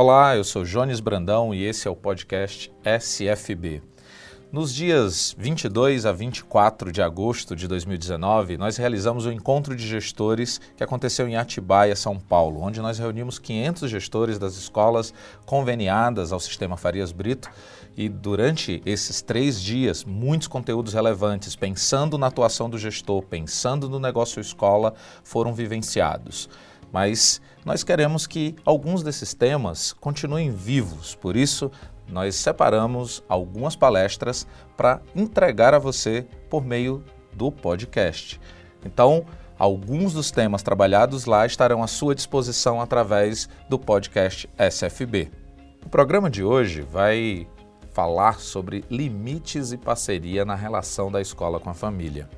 Olá, eu sou Jones Brandão e esse é o podcast SFB. Nos dias 22 a 24 de agosto de 2019, nós realizamos o um encontro de gestores que aconteceu em Atibaia, São Paulo, onde nós reunimos 500 gestores das escolas conveniadas ao Sistema Farias Brito e durante esses três dias, muitos conteúdos relevantes, pensando na atuação do gestor, pensando no negócio escola, foram vivenciados. Mas nós queremos que alguns desses temas continuem vivos, por isso nós separamos algumas palestras para entregar a você por meio do podcast. Então, alguns dos temas trabalhados lá estarão à sua disposição através do podcast SFB. O programa de hoje vai falar sobre limites e parceria na relação da escola com a família.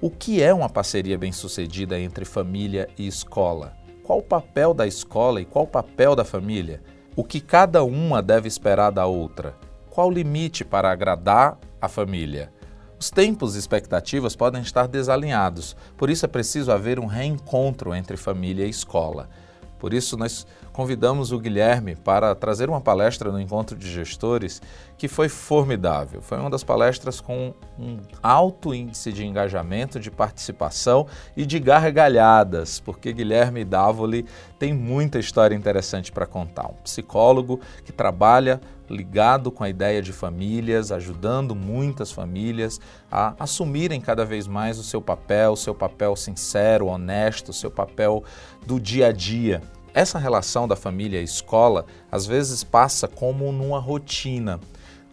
O que é uma parceria bem-sucedida entre família e escola? Qual o papel da escola e qual o papel da família? O que cada uma deve esperar da outra? Qual o limite para agradar a família? Os tempos e expectativas podem estar desalinhados, por isso é preciso haver um reencontro entre família e escola. Por isso, nós convidamos o Guilherme para trazer uma palestra no Encontro de Gestores que foi formidável. Foi uma das palestras com um alto índice de engajamento, de participação e de gargalhadas, porque Guilherme Davoli tem muita história interessante para contar. Um psicólogo que trabalha ligado com a ideia de famílias, ajudando muitas famílias a assumirem cada vez mais o seu papel, o seu papel sincero, honesto, o seu papel do dia a dia. Essa relação da família e escola às vezes passa como numa rotina.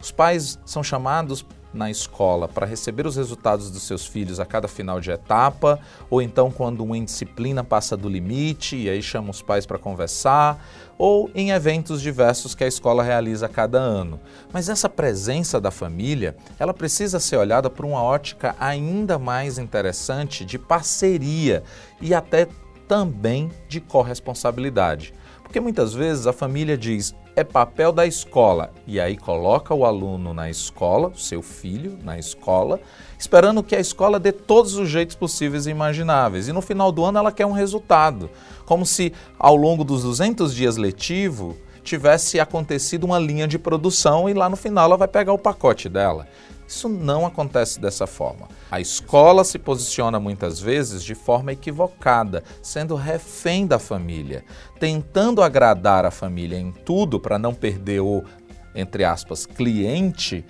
Os pais são chamados na escola para receber os resultados dos seus filhos a cada final de etapa, ou então quando uma indisciplina passa do limite e aí chama os pais para conversar, ou em eventos diversos que a escola realiza a cada ano. Mas essa presença da família, ela precisa ser olhada por uma ótica ainda mais interessante de parceria e até também de corresponsabilidade. Porque muitas vezes a família diz: é papel da escola. E aí coloca o aluno na escola, seu filho na escola, esperando que a escola dê todos os jeitos possíveis e imagináveis. E no final do ano ela quer um resultado. Como se ao longo dos 200 dias letivo tivesse acontecido uma linha de produção e lá no final ela vai pegar o pacote dela. Isso não acontece dessa forma. A escola se posiciona muitas vezes de forma equivocada, sendo refém da família, tentando agradar a família em tudo para não perder o, entre aspas, cliente.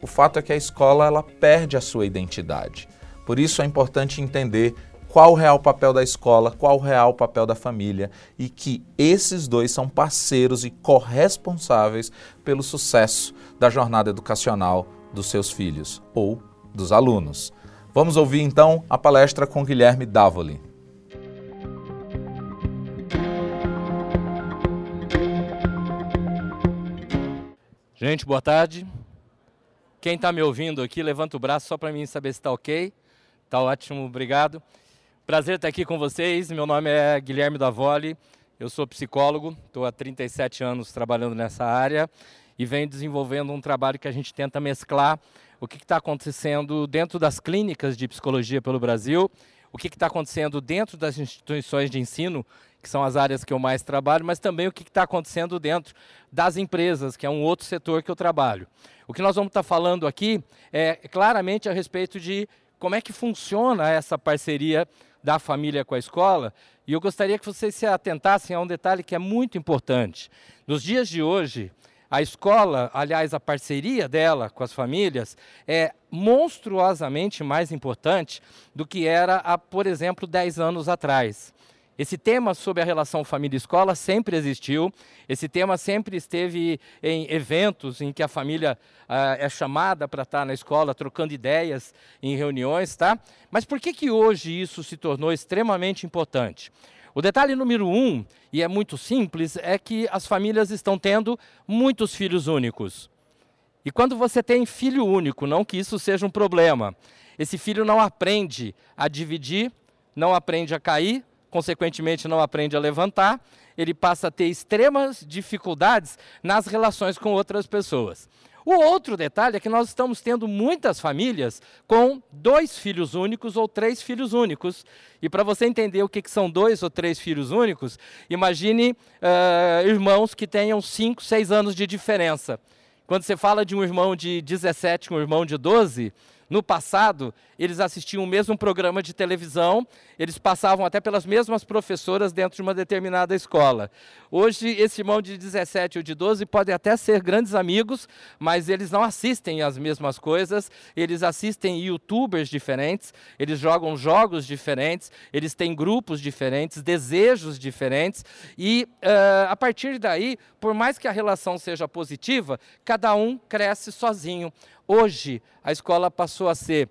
O fato é que a escola ela perde a sua identidade. Por isso é importante entender qual o real papel da escola, qual o real papel da família e que esses dois são parceiros e corresponsáveis pelo sucesso da jornada educacional dos seus filhos ou dos alunos. Vamos ouvir então a palestra com Guilherme Davoli. Gente, boa tarde. Quem está me ouvindo aqui, levanta o braço só para mim saber se está ok. Está ótimo, obrigado. Prazer estar aqui com vocês. Meu nome é Guilherme Davoli. Eu sou psicólogo, estou há 37 anos trabalhando nessa área e vem desenvolvendo um trabalho que a gente tenta mesclar o que está acontecendo dentro das clínicas de psicologia pelo Brasil, o que está acontecendo dentro das instituições de ensino, que são as áreas que eu mais trabalho, mas também o que está acontecendo dentro das empresas, que é um outro setor que eu trabalho. O que nós vamos estar tá falando aqui é claramente a respeito de como é que funciona essa parceria da família com a escola, e eu gostaria que vocês se atentassem a um detalhe que é muito importante. Nos dias de hoje, a escola, aliás, a parceria dela com as famílias é monstruosamente mais importante do que era há, por exemplo, 10 anos atrás. Esse tema sobre a relação família-escola sempre existiu, esse tema sempre esteve em eventos em que a família ah, é chamada para estar na escola, trocando ideias em reuniões, tá? Mas por que, que hoje isso se tornou extremamente importante? O detalhe número um, e é muito simples, é que as famílias estão tendo muitos filhos únicos. E quando você tem filho único, não que isso seja um problema, esse filho não aprende a dividir, não aprende a cair, consequentemente não aprende a levantar, ele passa a ter extremas dificuldades nas relações com outras pessoas. O outro detalhe é que nós estamos tendo muitas famílias com dois filhos únicos ou três filhos únicos. E para você entender o que, que, são dois ou três filhos únicos, imagine uh, irmãos que tenham cinco, seis anos de diferença. Quando você fala de um irmão de 17 com um irmão de 12, no passado, eles assistiam o mesmo programa de televisão, eles passavam até pelas mesmas professoras dentro de uma determinada escola. Hoje, esse irmão de 17 ou de 12 podem até ser grandes amigos, mas eles não assistem as mesmas coisas, eles assistem youtubers diferentes, eles jogam jogos diferentes, eles têm grupos diferentes, desejos diferentes, e uh, a partir daí, por mais que a relação seja positiva, cada um cresce sozinho. Hoje, a escola passou a ser,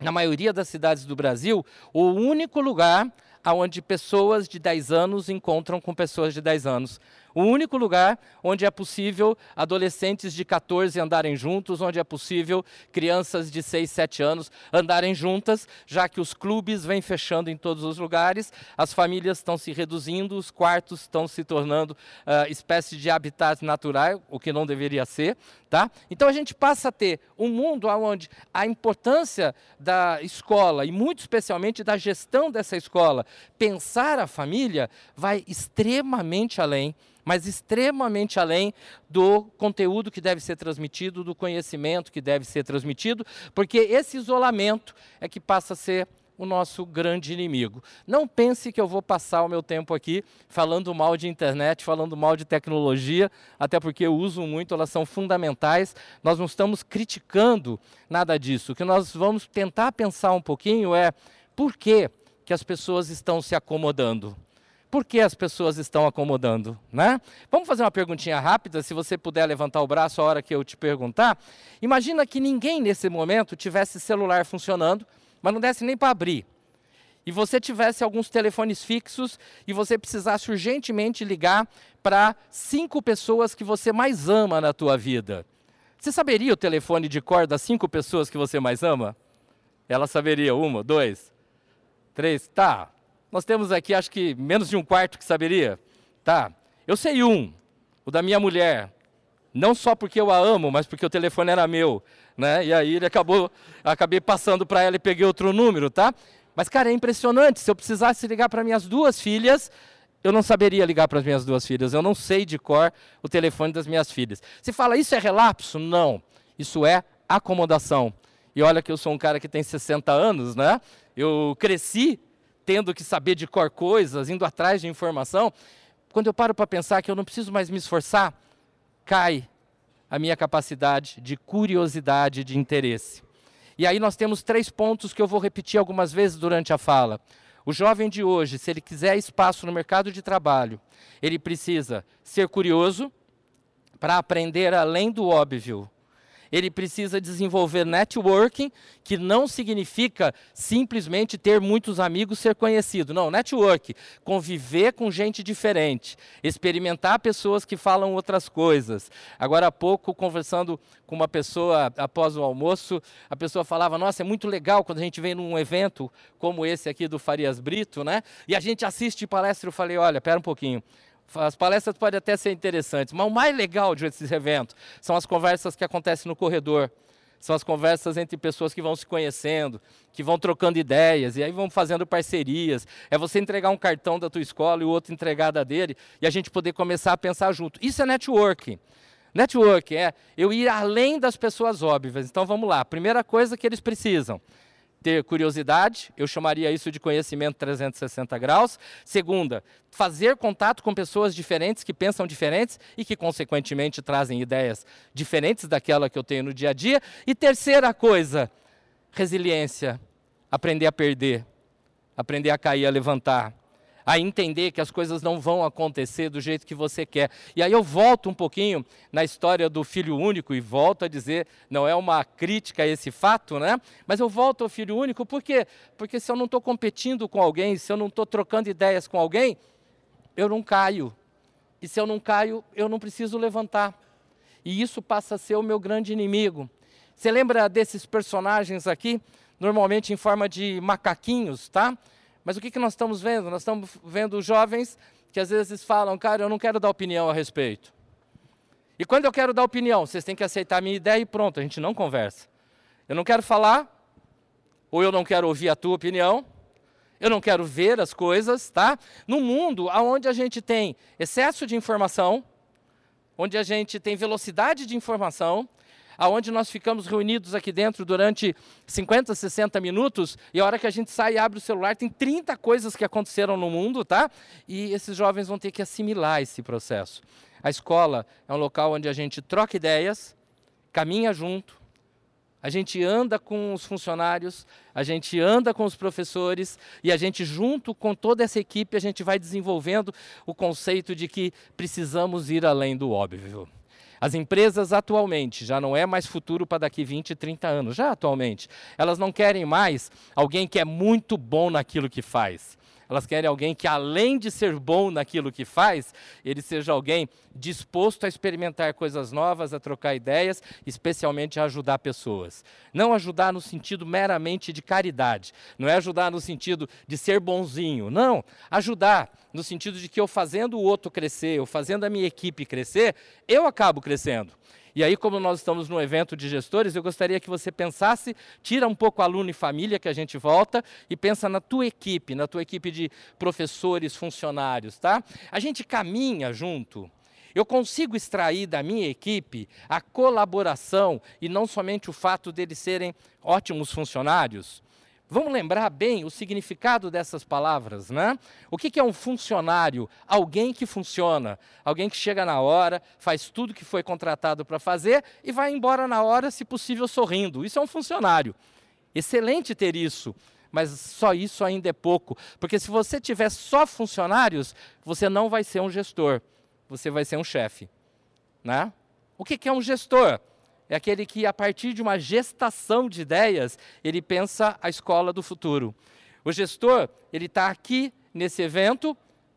na maioria das cidades do Brasil, o único lugar onde pessoas de 10 anos encontram com pessoas de 10 anos. O único lugar onde é possível adolescentes de 14 andarem juntos, onde é possível crianças de 6, 7 anos andarem juntas, já que os clubes vêm fechando em todos os lugares, as famílias estão se reduzindo, os quartos estão se tornando uh, espécie de habitat natural, o que não deveria ser. Tá? Então a gente passa a ter um mundo onde a importância da escola, e muito especialmente da gestão dessa escola, pensar a família, vai extremamente além mas extremamente além do conteúdo que deve ser transmitido, do conhecimento que deve ser transmitido, porque esse isolamento é que passa a ser o nosso grande inimigo. Não pense que eu vou passar o meu tempo aqui falando mal de internet, falando mal de tecnologia, até porque eu uso muito, elas são fundamentais. Nós não estamos criticando nada disso. O que nós vamos tentar pensar um pouquinho é por que, que as pessoas estão se acomodando. Por que as pessoas estão acomodando? Né? Vamos fazer uma perguntinha rápida, se você puder levantar o braço a hora que eu te perguntar. Imagina que ninguém nesse momento tivesse celular funcionando, mas não desse nem para abrir. E você tivesse alguns telefones fixos e você precisasse urgentemente ligar para cinco pessoas que você mais ama na tua vida. Você saberia o telefone de cor das cinco pessoas que você mais ama? Ela saberia uma, dois, três, tá. Nós temos aqui, acho que menos de um quarto que saberia. Tá. Eu sei um, o da minha mulher. Não só porque eu a amo, mas porque o telefone era meu. Né? E aí ele acabou, acabei passando para ela e peguei outro número, tá? Mas, cara, é impressionante. Se eu precisasse ligar para minhas duas filhas, eu não saberia ligar para as minhas duas filhas. Eu não sei de cor o telefone das minhas filhas. Você fala, isso é relapso? Não. Isso é acomodação. E olha que eu sou um cara que tem 60 anos, né? Eu cresci tendo que saber de cor coisas, indo atrás de informação, quando eu paro para pensar que eu não preciso mais me esforçar, cai a minha capacidade de curiosidade, de interesse. E aí nós temos três pontos que eu vou repetir algumas vezes durante a fala. O jovem de hoje, se ele quiser espaço no mercado de trabalho, ele precisa ser curioso para aprender além do óbvio ele precisa desenvolver networking, que não significa simplesmente ter muitos amigos, ser conhecido. Não, network, conviver com gente diferente, experimentar pessoas que falam outras coisas. Agora há pouco, conversando com uma pessoa após o almoço, a pessoa falava: Nossa, é muito legal quando a gente vem num evento como esse aqui do Farias Brito, né? E a gente assiste palestra. Eu falei: Olha, pera um pouquinho. As palestras podem até ser interessantes, mas o mais legal de esses eventos são as conversas que acontecem no corredor. São as conversas entre pessoas que vão se conhecendo, que vão trocando ideias, e aí vão fazendo parcerias. É você entregar um cartão da tua escola e o outro entregar da dele, e a gente poder começar a pensar junto. Isso é networking. Network é eu ir além das pessoas óbvias. Então vamos lá. Primeira coisa que eles precisam: ter curiosidade, eu chamaria isso de conhecimento 360 graus. Segunda, fazer contato com pessoas diferentes que pensam diferentes e que, consequentemente, trazem ideias diferentes daquela que eu tenho no dia a dia. E terceira coisa, resiliência, aprender a perder, aprender a cair, a levantar a entender que as coisas não vão acontecer do jeito que você quer. E aí eu volto um pouquinho na história do filho único e volto a dizer, não é uma crítica a esse fato, né? Mas eu volto ao filho único por quê? Porque se eu não estou competindo com alguém, se eu não estou trocando ideias com alguém, eu não caio. E se eu não caio, eu não preciso levantar. E isso passa a ser o meu grande inimigo. Você lembra desses personagens aqui? Normalmente em forma de macaquinhos, tá? Mas o que, que nós estamos vendo? Nós estamos vendo jovens que às vezes falam, cara, eu não quero dar opinião a respeito. E quando eu quero dar opinião, vocês têm que aceitar a minha ideia e pronto, a gente não conversa. Eu não quero falar, ou eu não quero ouvir a tua opinião, eu não quero ver as coisas, tá? No mundo onde a gente tem excesso de informação, onde a gente tem velocidade de informação, aonde nós ficamos reunidos aqui dentro durante 50, 60 minutos, e a hora que a gente sai e abre o celular, tem 30 coisas que aconteceram no mundo, tá? E esses jovens vão ter que assimilar esse processo. A escola é um local onde a gente troca ideias, caminha junto, a gente anda com os funcionários, a gente anda com os professores e a gente, junto com toda essa equipe, a gente vai desenvolvendo o conceito de que precisamos ir além do óbvio. As empresas atualmente já não é mais futuro para daqui 20, 30 anos, já atualmente. Elas não querem mais alguém que é muito bom naquilo que faz. Elas querem alguém que, além de ser bom naquilo que faz, ele seja alguém disposto a experimentar coisas novas, a trocar ideias, especialmente a ajudar pessoas. Não ajudar no sentido meramente de caridade, não é ajudar no sentido de ser bonzinho, não. Ajudar no sentido de que eu fazendo o outro crescer, eu fazendo a minha equipe crescer, eu acabo crescendo. E aí, como nós estamos no evento de gestores, eu gostaria que você pensasse, tira um pouco aluno e família que a gente volta e pensa na tua equipe, na tua equipe de professores, funcionários, tá? A gente caminha junto. Eu consigo extrair da minha equipe a colaboração e não somente o fato deles serem ótimos funcionários. Vamos lembrar bem o significado dessas palavras, né? O que é um funcionário? Alguém que funciona, alguém que chega na hora, faz tudo que foi contratado para fazer e vai embora na hora, se possível, sorrindo. Isso é um funcionário. Excelente ter isso, mas só isso ainda é pouco, porque se você tiver só funcionários, você não vai ser um gestor, você vai ser um chefe, né? O que é um gestor? É aquele que, a partir de uma gestação de ideias, ele pensa a escola do futuro. O gestor, ele está aqui nesse evento,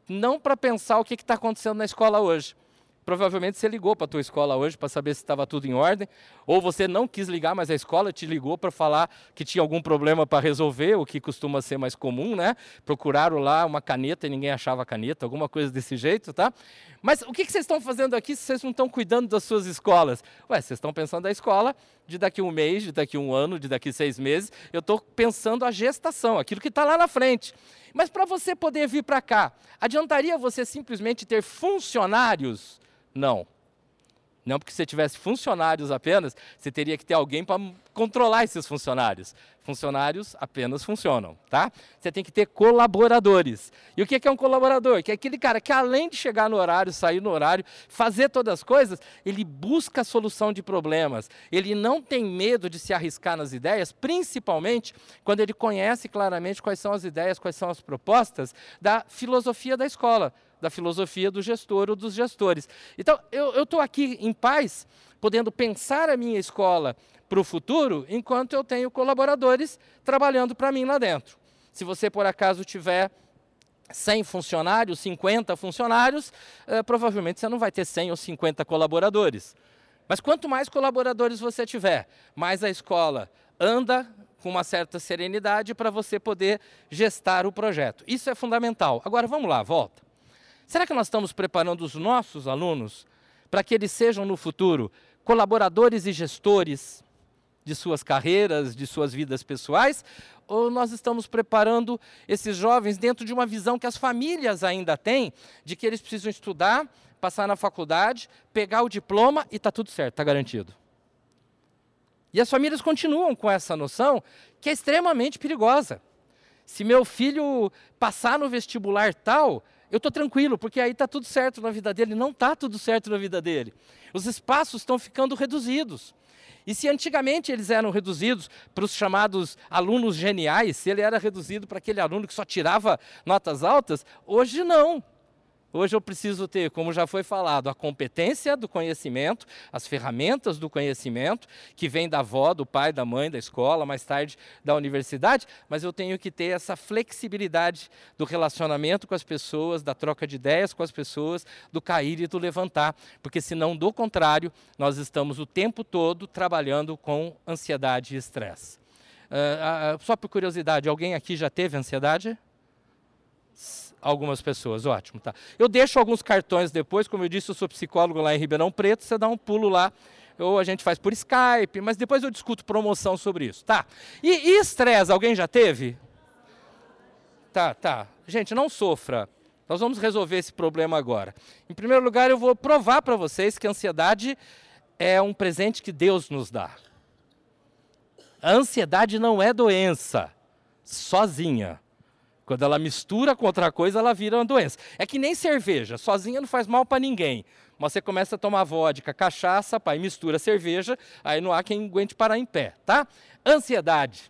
não para pensar o que está acontecendo na escola hoje, Provavelmente você ligou para a tua escola hoje para saber se estava tudo em ordem, ou você não quis ligar, mas a escola te ligou para falar que tinha algum problema para resolver, o que costuma ser mais comum, né? Procuraram lá uma caneta e ninguém achava a caneta, alguma coisa desse jeito, tá? Mas o que, que vocês estão fazendo aqui se vocês não estão cuidando das suas escolas? Ué, vocês estão pensando da escola de daqui um mês, de daqui um ano, de daqui seis meses. Eu estou pensando a gestação, aquilo que está lá na frente. Mas para você poder vir para cá, adiantaria você simplesmente ter funcionários não. Não porque se tivesse funcionários apenas, você teria que ter alguém para controlar esses funcionários. Funcionários apenas funcionam, tá? Você tem que ter colaboradores. E o que é um colaborador? Que é aquele cara que além de chegar no horário, sair no horário, fazer todas as coisas, ele busca a solução de problemas. Ele não tem medo de se arriscar nas ideias, principalmente quando ele conhece claramente quais são as ideias, quais são as propostas da filosofia da escola da filosofia do gestor ou dos gestores. Então, eu estou aqui em paz, podendo pensar a minha escola para o futuro, enquanto eu tenho colaboradores trabalhando para mim lá dentro. Se você, por acaso, tiver 100 funcionários, 50 funcionários, eh, provavelmente você não vai ter 100 ou 50 colaboradores. Mas quanto mais colaboradores você tiver, mais a escola anda com uma certa serenidade para você poder gestar o projeto. Isso é fundamental. Agora vamos lá, volta. Será que nós estamos preparando os nossos alunos para que eles sejam no futuro colaboradores e gestores de suas carreiras, de suas vidas pessoais? Ou nós estamos preparando esses jovens dentro de uma visão que as famílias ainda têm, de que eles precisam estudar, passar na faculdade, pegar o diploma e está tudo certo, está garantido? E as famílias continuam com essa noção que é extremamente perigosa. Se meu filho passar no vestibular tal, eu estou tranquilo, porque aí está tudo certo na vida dele. Não está tudo certo na vida dele. Os espaços estão ficando reduzidos. E se antigamente eles eram reduzidos para os chamados alunos geniais, se ele era reduzido para aquele aluno que só tirava notas altas, hoje não. Hoje eu preciso ter, como já foi falado, a competência do conhecimento, as ferramentas do conhecimento, que vem da avó, do pai, da mãe, da escola, mais tarde da universidade, mas eu tenho que ter essa flexibilidade do relacionamento com as pessoas, da troca de ideias com as pessoas, do cair e do levantar, porque senão, do contrário, nós estamos o tempo todo trabalhando com ansiedade e estresse. Uh, uh, só por curiosidade, alguém aqui já teve ansiedade? Algumas pessoas, ótimo, tá. Eu deixo alguns cartões depois, como eu disse, eu sou psicólogo lá em Ribeirão Preto, você dá um pulo lá, ou a gente faz por Skype, mas depois eu discuto promoção sobre isso, tá. E estresse, alguém já teve? Tá, tá. Gente, não sofra. Nós vamos resolver esse problema agora. Em primeiro lugar, eu vou provar para vocês que a ansiedade é um presente que Deus nos dá. A ansiedade não é doença, sozinha. Quando ela mistura com outra coisa, ela vira uma doença. É que nem cerveja, sozinha não faz mal para ninguém. Mas você começa a tomar vodka, cachaça, pai, mistura cerveja, aí não há quem aguente parar em pé, tá? Ansiedade,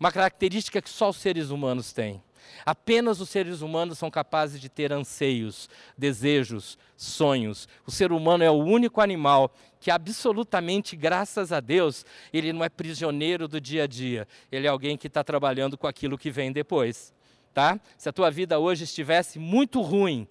uma característica que só os seres humanos têm. Apenas os seres humanos são capazes de ter anseios, desejos, sonhos. O ser humano é o único animal que, absolutamente, graças a Deus, ele não é prisioneiro do dia a dia. Ele é alguém que está trabalhando com aquilo que vem depois. Tá? Se a tua vida hoje estivesse muito ruim,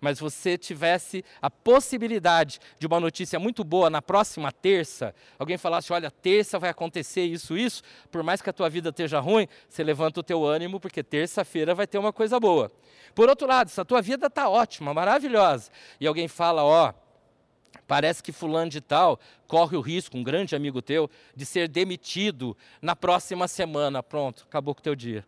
mas você tivesse a possibilidade de uma notícia muito boa na próxima terça, alguém falasse, olha, terça vai acontecer isso, isso, por mais que a tua vida esteja ruim, você levanta o teu ânimo, porque terça-feira vai ter uma coisa boa. Por outro lado, se a tua vida está ótima, maravilhosa, e alguém fala, ó, Parece que fulano de tal corre o risco, um grande amigo teu, de ser demitido na próxima semana. Pronto, acabou com o teu dia.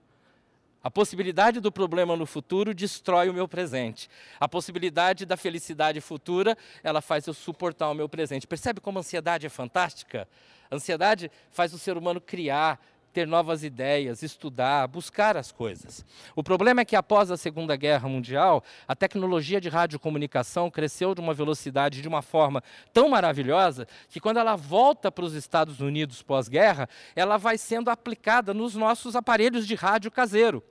A possibilidade do problema no futuro destrói o meu presente. A possibilidade da felicidade futura, ela faz eu suportar o meu presente. Percebe como a ansiedade é fantástica? A ansiedade faz o ser humano criar, ter novas ideias, estudar, buscar as coisas. O problema é que após a Segunda Guerra Mundial, a tecnologia de radiocomunicação cresceu de uma velocidade, de uma forma tão maravilhosa, que quando ela volta para os Estados Unidos pós-guerra, ela vai sendo aplicada nos nossos aparelhos de rádio caseiro.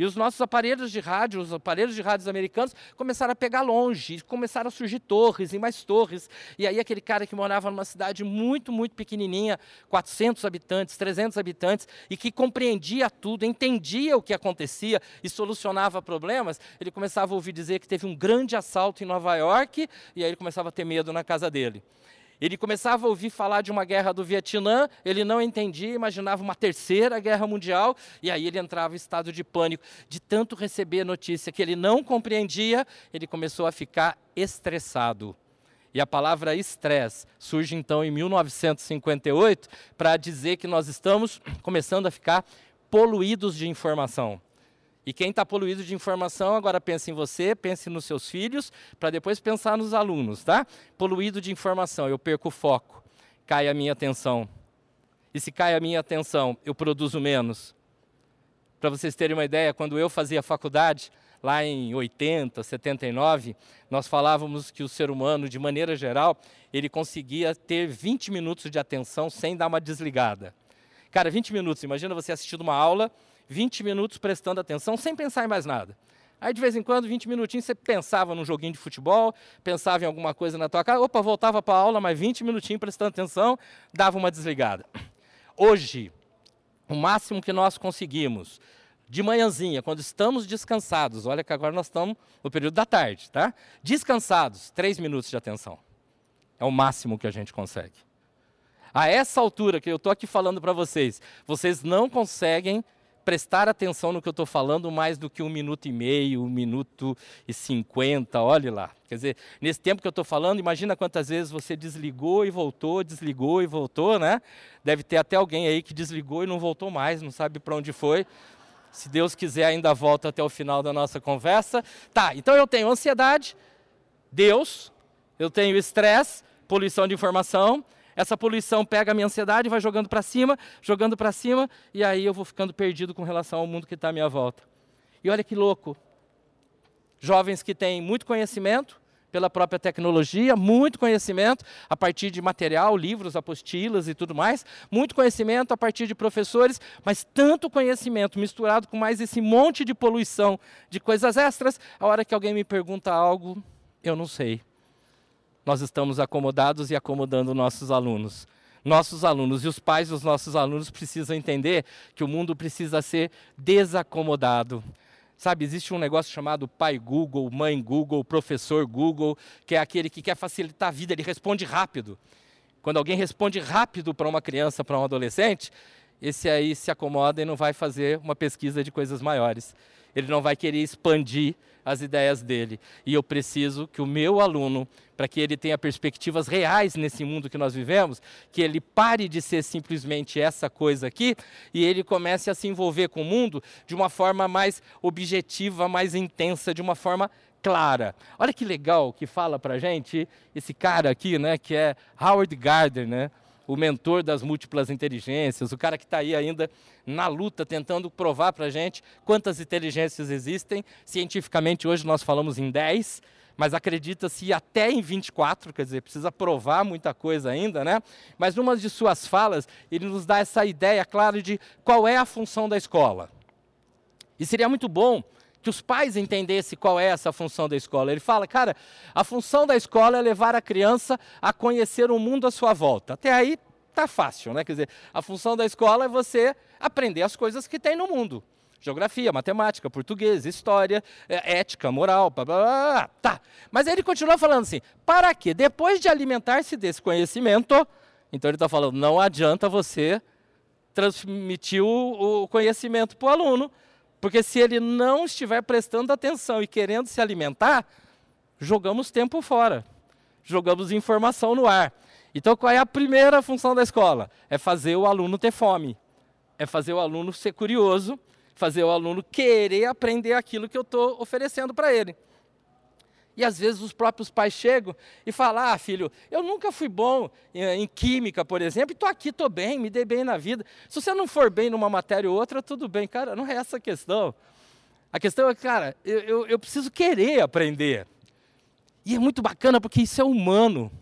E os nossos aparelhos de rádio, os aparelhos de rádios americanos, começaram a pegar longe, começaram a surgir torres e mais torres. E aí aquele cara que morava numa cidade muito, muito pequenininha, 400 habitantes, 300 habitantes, e que compreendia tudo, entendia o que acontecia e solucionava problemas, ele começava a ouvir dizer que teve um grande assalto em Nova York, e aí ele começava a ter medo na casa dele. Ele começava a ouvir falar de uma guerra do Vietnã, ele não entendia, imaginava uma terceira guerra mundial, e aí ele entrava em estado de pânico. De tanto receber notícia que ele não compreendia, ele começou a ficar estressado. E a palavra estresse surge então em 1958 para dizer que nós estamos começando a ficar poluídos de informação. E quem está poluído de informação, agora pense em você, pense nos seus filhos, para depois pensar nos alunos, tá? Poluído de informação, eu perco o foco, cai a minha atenção. E se cai a minha atenção, eu produzo menos. Para vocês terem uma ideia, quando eu fazia faculdade, lá em 80, 79, nós falávamos que o ser humano, de maneira geral, ele conseguia ter 20 minutos de atenção sem dar uma desligada. Cara, 20 minutos, imagina você assistindo uma aula 20 minutos prestando atenção sem pensar em mais nada. Aí de vez em quando, 20 minutinhos, você pensava num joguinho de futebol, pensava em alguma coisa na tua casa, opa, voltava para a aula, mas 20 minutinhos prestando atenção, dava uma desligada. Hoje, o máximo que nós conseguimos, de manhãzinha, quando estamos descansados, olha que agora nós estamos no período da tarde, tá? Descansados, 3 minutos de atenção. É o máximo que a gente consegue. A essa altura que eu estou aqui falando para vocês, vocês não conseguem prestar atenção no que eu estou falando mais do que um minuto e meio, um minuto e cinquenta, olhe lá. Quer dizer, nesse tempo que eu estou falando, imagina quantas vezes você desligou e voltou, desligou e voltou, né? Deve ter até alguém aí que desligou e não voltou mais, não sabe para onde foi. Se Deus quiser, ainda volta até o final da nossa conversa. Tá, então eu tenho ansiedade, Deus, eu tenho estresse, poluição de informação, essa poluição pega a minha ansiedade, vai jogando para cima, jogando para cima, e aí eu vou ficando perdido com relação ao mundo que está à minha volta. E olha que louco. Jovens que têm muito conhecimento pela própria tecnologia, muito conhecimento a partir de material, livros, apostilas e tudo mais, muito conhecimento a partir de professores, mas tanto conhecimento misturado com mais esse monte de poluição de coisas extras, a hora que alguém me pergunta algo, eu não sei nós estamos acomodados e acomodando nossos alunos. Nossos alunos e os pais dos nossos alunos precisam entender que o mundo precisa ser desacomodado. Sabe, existe um negócio chamado pai Google, mãe Google, professor Google, que é aquele que quer facilitar a vida, ele responde rápido. Quando alguém responde rápido para uma criança, para um adolescente, esse aí se acomoda e não vai fazer uma pesquisa de coisas maiores. Ele não vai querer expandir as ideias dele. E eu preciso que o meu aluno, para que ele tenha perspectivas reais nesse mundo que nós vivemos, que ele pare de ser simplesmente essa coisa aqui e ele comece a se envolver com o mundo de uma forma mais objetiva, mais intensa, de uma forma clara. Olha que legal que fala para gente esse cara aqui, né, que é Howard Gardner, né? O mentor das múltiplas inteligências, o cara que está aí ainda na luta tentando provar para a gente quantas inteligências existem. Cientificamente, hoje nós falamos em 10, mas acredita-se até em 24, quer dizer, precisa provar muita coisa ainda, né? Mas numa de suas falas, ele nos dá essa ideia clara de qual é a função da escola. E seria muito bom que os pais entendessem qual é essa função da escola. Ele fala, cara, a função da escola é levar a criança a conhecer o mundo à sua volta. Até aí tá fácil, né? Quer dizer, a função da escola é você aprender as coisas que tem no mundo. Geografia, matemática, português, história, é, ética, moral, blá, blá, blá, tá. Mas aí ele continua falando assim, para que depois de alimentar-se desse conhecimento, então ele está falando, não adianta você transmitir o, o conhecimento para o aluno, porque se ele não estiver prestando atenção e querendo se alimentar, jogamos tempo fora, jogamos informação no ar. Então, qual é a primeira função da escola? É fazer o aluno ter fome, é fazer o aluno ser curioso, fazer o aluno querer aprender aquilo que eu estou oferecendo para ele. E às vezes os próprios pais chegam e falam: Ah, filho, eu nunca fui bom em, química, por exemplo, e estou aqui, estou bem, me dei bem na vida. Se você não for bem numa matéria ou outra, tudo bem. Cara, não é essa a questão. A questão é, cara, eu, eu, eu preciso querer aprender. E é muito bacana porque isso é humano.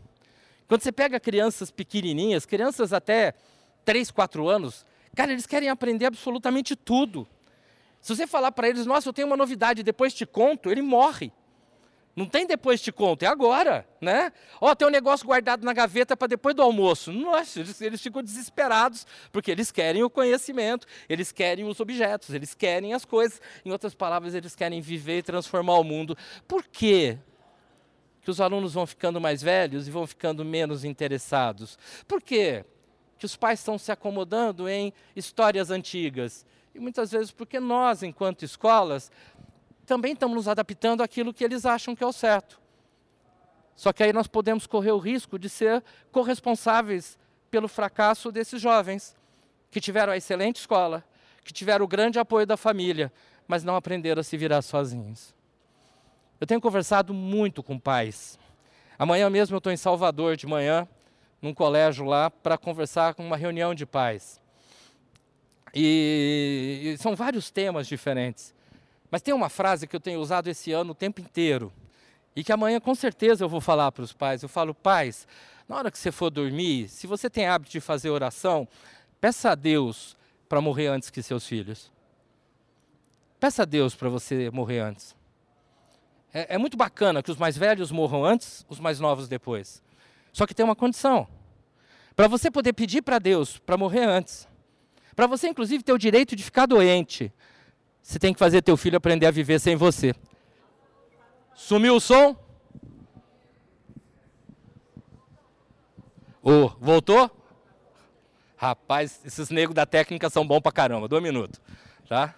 Quando você pega crianças pequenininhas, crianças até 3, 4 anos, cara, eles querem aprender absolutamente tudo. Se você falar para eles, nossa, eu tenho uma novidade, depois te conto, ele morre. Não tem depois te conto, é agora, né? Ó, tem um negócio guardado na gaveta para depois do almoço. Nossa, eles, eles ficam desesperados, porque eles querem o conhecimento, eles querem os objetos, eles querem as coisas. Em outras palavras, eles querem viver e transformar o mundo. Por quê? Que os alunos vão ficando mais velhos e vão ficando menos interessados. Por quê? Que os pais estão se acomodando em histórias antigas. E muitas vezes porque nós, enquanto escolas, também estamos nos adaptando àquilo que eles acham que é o certo. Só que aí nós podemos correr o risco de ser corresponsáveis pelo fracasso desses jovens que tiveram a excelente escola, que tiveram o grande apoio da família, mas não aprenderam a se virar sozinhos. Eu tenho conversado muito com pais. Amanhã mesmo eu estou em Salvador de manhã, num colégio lá, para conversar com uma reunião de pais. E, e são vários temas diferentes. Mas tem uma frase que eu tenho usado esse ano o tempo inteiro e que amanhã com certeza eu vou falar para os pais. Eu falo, pais, na hora que você for dormir, se você tem hábito de fazer oração, peça a Deus para morrer antes que seus filhos. Peça a Deus para você morrer antes. É, é muito bacana que os mais velhos morram antes, os mais novos depois. Só que tem uma condição. Para você poder pedir para Deus para morrer antes, para você inclusive ter o direito de ficar doente, você tem que fazer teu filho aprender a viver sem você. Sumiu o som? Oh, voltou? Rapaz, esses negros da técnica são bons pra caramba. Dois minutos. Tá?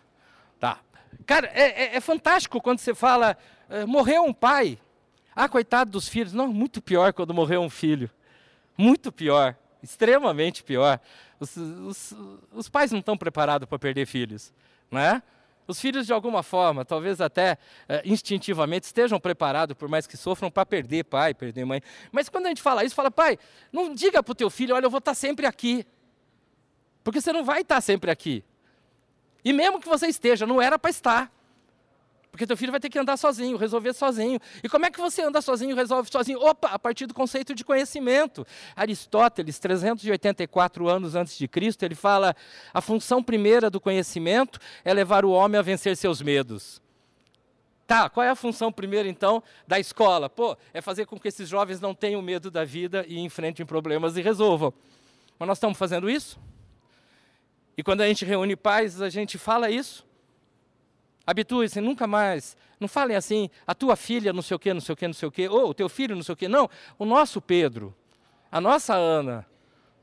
Tá. Cara, é, é, é fantástico quando você fala, é, morreu um pai. Ah, coitado dos filhos. Não, muito pior quando morreu um filho. Muito pior. Extremamente pior. Os, os, os pais não estão preparados para perder filhos. Não é? Os filhos, de alguma forma, talvez até é, instintivamente, estejam preparados, por mais que sofram, para perder pai, perder mãe. Mas quando a gente fala isso, fala, pai, não diga para o teu filho, olha, eu vou estar tá sempre aqui. Porque você não vai estar tá sempre aqui. E mesmo que você esteja, não era para estar. Porque teu filho vai ter que andar sozinho, resolver sozinho. E como é que você anda sozinho, resolve sozinho? Opa, a partir do conceito de conhecimento. Aristóteles, 384 anos antes de Cristo, ele fala: a função primeira do conhecimento é levar o homem a vencer seus medos. Tá, qual é a função primeira então da escola? Pô, é fazer com que esses jovens não tenham medo da vida e enfrentem problemas e resolvam. Mas nós estamos fazendo isso? E quando a gente reúne pais, a gente fala isso? Habitue-se, nunca mais. Não falem assim, a tua filha não sei o quê, não sei o quê, não sei o quê, ou o teu filho não sei o quê. Não, o nosso Pedro, a nossa Ana,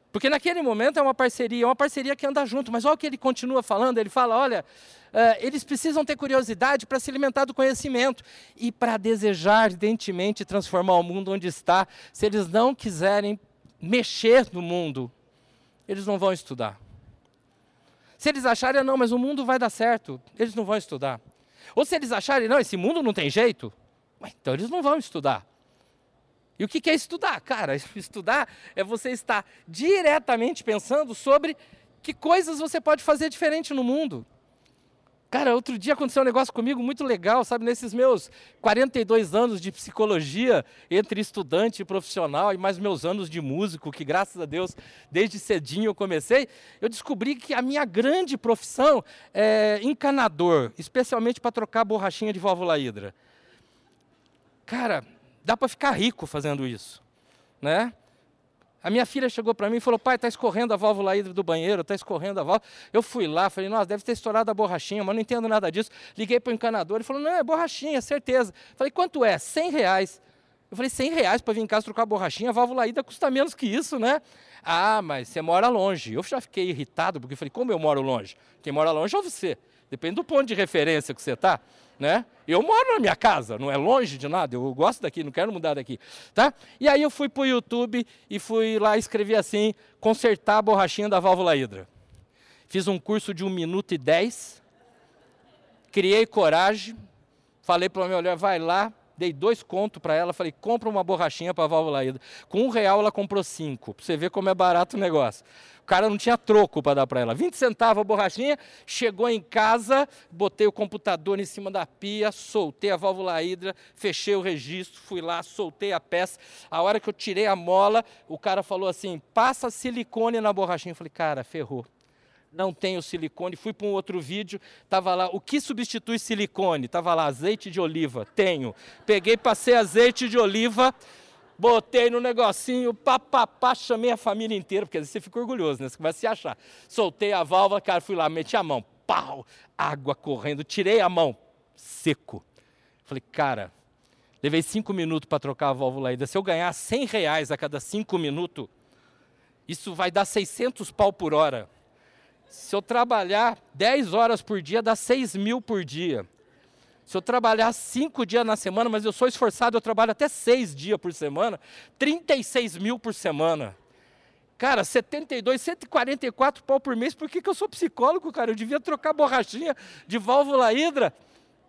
Porque naquele momento é uma parceria, é uma parceria que anda junto, mas olha o que ele continua falando, ele fala, olha, uh, eles precisam ter curiosidade para se alimentar do conhecimento e para desejar ardentemente transformar o mundo onde está. Se eles não quiserem mexer no mundo, eles não vão estudar. Se eles acharem, não, mas o mundo vai dar certo, eles não vão estudar. Ou se eles acharem, não, esse mundo não tem jeito, então eles não vão estudar. E o que é estudar? Cara, estudar é você estar diretamente pensando sobre que coisas você pode fazer diferente no mundo. Cara, outro dia aconteceu um negócio comigo muito legal, sabe? Nesses meus 42 anos de psicologia, entre estudante e profissional, e mais meus anos de músico, que graças a Deus, desde cedinho eu comecei, eu descobri que a minha grande profissão é encanador, especialmente para trocar borrachinha de válvula hidra. Cara, dá para ficar rico fazendo isso, né? A minha filha chegou para mim e falou: pai, está escorrendo a válvula hidro do banheiro, está escorrendo a válvula. Eu fui lá, falei: nossa, deve ter estourado a borrachinha, mas não entendo nada disso. Liguei para o encanador, ele falou: não, é borrachinha, certeza. Falei: quanto é? 100 reais. Eu falei: 100 reais para vir em casa trocar a borrachinha, a válvula hidra custa menos que isso, né? Ah, mas você mora longe. Eu já fiquei irritado, porque falei: como eu moro longe? Quem mora longe é você. Depende do ponto de referência que você está né? Eu moro na minha casa, não é longe de nada, eu gosto daqui, não quero mudar daqui, tá? E aí eu fui para o YouTube e fui lá escrever assim, consertar a borrachinha da válvula hidra. Fiz um curso de 1 minuto e 10, criei coragem, falei para a minha mulher, vai lá, dei dois contos para ela, falei, compra uma borrachinha para a válvula hidra. Com um real ela comprou cinco, para você ver como é barato o negócio cara não tinha troco para dar para ela. 20 centavos a borrachinha, chegou em casa, botei o computador em cima da pia, soltei a válvula hidra, fechei o registro, fui lá, soltei a peça. A hora que eu tirei a mola, o cara falou assim: passa silicone na borrachinha. Eu falei, cara, ferrou não tenho silicone. Fui para um outro vídeo, estava lá, o que substitui silicone? Estava lá, azeite de oliva. Tenho. Peguei, passei azeite de oliva, botei no negocinho, papapá, chamei a família inteira, porque você fica orgulhoso, né? Você vai se achar. Soltei a válvula, cara, fui lá, meti a mão, pau, água correndo, tirei a mão, seco. Falei, cara, levei cinco minutos para trocar a válvula ainda. Se eu ganhar 100 reais a cada cinco minutos, isso vai dar 600 pau por hora. Se eu trabalhar 10 horas por dia, dá 6 mil por dia. Se eu trabalhar cinco dias na semana, mas eu sou esforçado, eu trabalho até seis dias por semana, 36 mil por semana. Cara, 72, 144 pau por mês, por que, que eu sou psicólogo, cara? Eu devia trocar borrachinha de válvula hidra.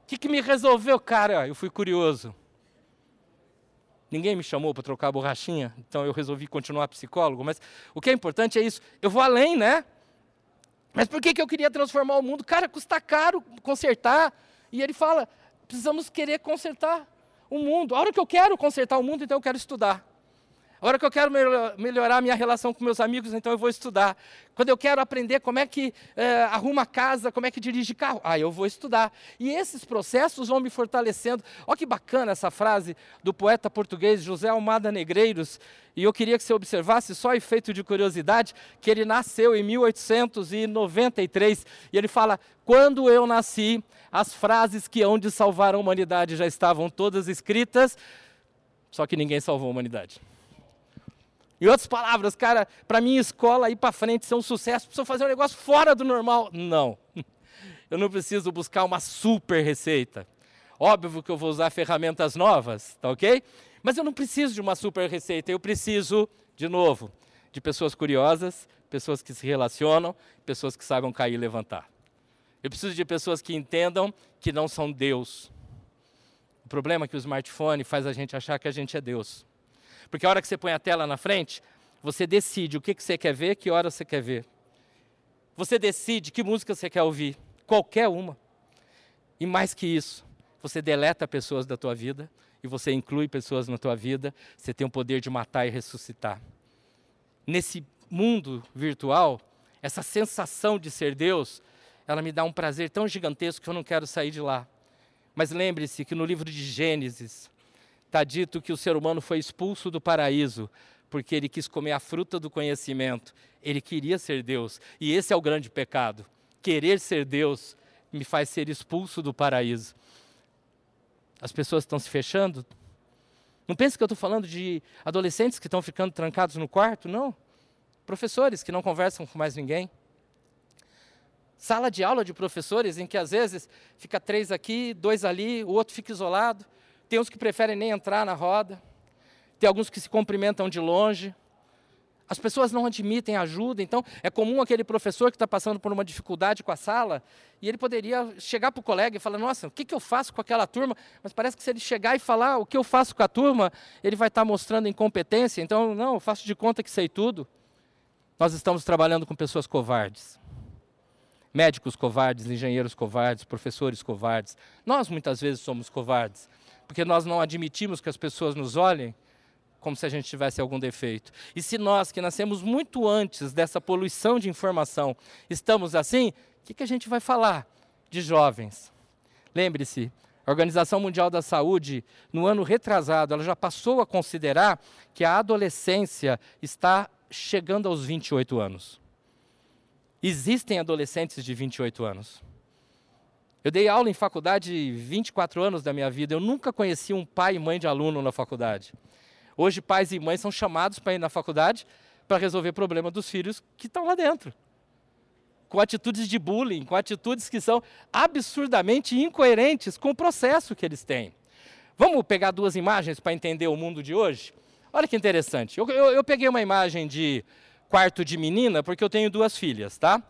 O que, que me resolveu, cara? Eu fui curioso. Ninguém me chamou para trocar borrachinha, então eu resolvi continuar psicólogo. Mas o que é importante é isso. Eu vou além, né? Mas por que, que eu queria transformar o mundo? Cara, custa caro consertar. E ele fala: precisamos querer consertar o mundo. A hora que eu quero consertar o mundo, então eu quero estudar. A hora que eu quero melhorar minha relação com meus amigos, então eu vou estudar. Quando eu quero aprender como é que é, arruma casa, como é que dirige carro, ah, eu vou estudar. E esses processos vão me fortalecendo. Olha que bacana essa frase do poeta português José Almada Negreiros. E eu queria que você observasse, só efeito de curiosidade, que ele nasceu em 1893. E ele fala: Quando eu nasci, as frases que hão de salvar a humanidade já estavam todas escritas, só que ninguém salvou a humanidade. Em outras palavras, cara, para mim escola ir para frente ser um sucesso, preciso fazer um negócio fora do normal. Não. Eu não preciso buscar uma super receita. Óbvio que eu vou usar ferramentas novas, tá ok? Mas eu não preciso de uma super receita, eu preciso, de novo, de pessoas curiosas, pessoas que se relacionam, pessoas que saibam cair e levantar. Eu preciso de pessoas que entendam que não são Deus. O problema é que o smartphone faz a gente achar que a gente é Deus. Porque a hora que você põe a tela na frente, você decide o que, que você quer ver, que hora você quer ver. Você decide que música você quer ouvir, qualquer uma. E mais que isso, você deleta pessoas da tua vida e você inclui pessoas na tua vida, você tem o poder de matar e ressuscitar. Nesse mundo virtual, essa sensação de ser Deus, ela me dá um prazer tão gigantesco que eu não quero sair de lá. Mas lembre-se que no livro de Gênesis, está dito que o ser humano foi expulso do paraíso porque ele quis comer a fruta do conhecimento. Ele queria ser Deus. E esse é o grande pecado. Querer ser Deus me faz ser expulso do paraíso. As pessoas estão se fechando. Não pense que eu estou falando de adolescentes que estão ficando trancados no quarto, não. Professores que não conversam com mais ninguém. Sala de aula de professores em que às vezes fica três aqui, dois ali, o outro fica isolado. Tem uns que preferem nem entrar na roda. Tem alguns que se cumprimentam de longe. As pessoas não admitem ajuda, então é comum aquele professor que está passando por uma dificuldade com a sala e ele poderia chegar para o colega e falar: Nossa, o que, que eu faço com aquela turma? Mas parece que se ele chegar e falar o que eu faço com a turma, ele vai estar tá mostrando incompetência. Então, não, eu faço de conta que sei tudo. Nós estamos trabalhando com pessoas covardes. Médicos covardes, engenheiros covardes, professores covardes. Nós muitas vezes somos covardes, porque nós não admitimos que as pessoas nos olhem como se a gente tivesse algum defeito. E se nós, que nascemos muito antes dessa poluição de informação, estamos assim, o que, que a gente vai falar de jovens? Lembre-se, a Organização Mundial da Saúde, no ano retrasado, ela já passou a considerar que a adolescência está chegando aos 28 anos. Existem adolescentes de 28 anos. Eu dei aula em faculdade 24 anos da minha vida. Eu nunca conheci um pai e mãe de aluno na faculdade. Hoje, pais e mães são chamados para ir na faculdade para resolver problema dos filhos que estão lá dentro. Com atitudes de bullying, com atitudes que são absurdamente incoerentes com o processo que eles têm. Vamos pegar duas imagens para entender o mundo de hoje? Olha que interessante. Eu, eu, eu peguei uma imagem de quarto de menina porque eu tenho duas filhas, tá?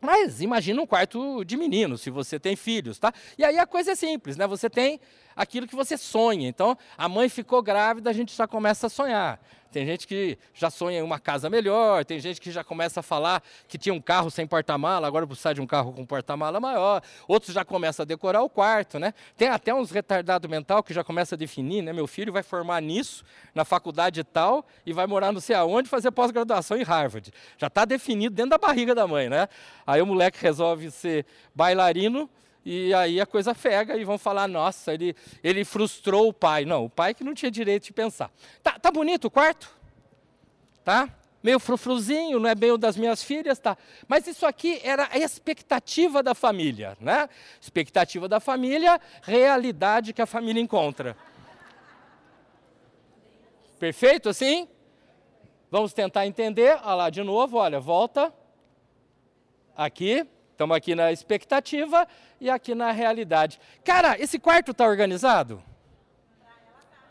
Mas imagina um quarto de menino, se você tem filhos, tá? E aí a coisa é simples, né? Você tem aquilo que você sonha. Então, a mãe ficou grávida, a gente já começa a sonhar. Tem gente que já sonha em uma casa melhor, tem gente que já começa a falar que tinha um carro sem porta-mala, agora precisa de um carro com porta-mala maior. Outros já começam a decorar o quarto, né? Tem até uns retardados mental que já começa a definir, né? Meu filho vai formar nisso, na faculdade tal, e vai morar não sei aonde, fazer pós-graduação em Harvard. Já está definido dentro da barriga da mãe, né? Aí o moleque resolve ser bailarino, e aí a coisa fega e vão falar, nossa, ele, ele frustrou o pai. Não, o pai que não tinha direito de pensar. Tá, tá bonito o quarto? Tá? Meio frufruzinho, não é bem o das minhas filhas, tá? Mas isso aqui era a expectativa da família, né? Expectativa da família, realidade que a família encontra. Perfeito assim? Vamos tentar entender. Olha lá, de novo, olha, volta. Aqui, Estamos aqui na expectativa e aqui na realidade. Cara, esse quarto está organizado?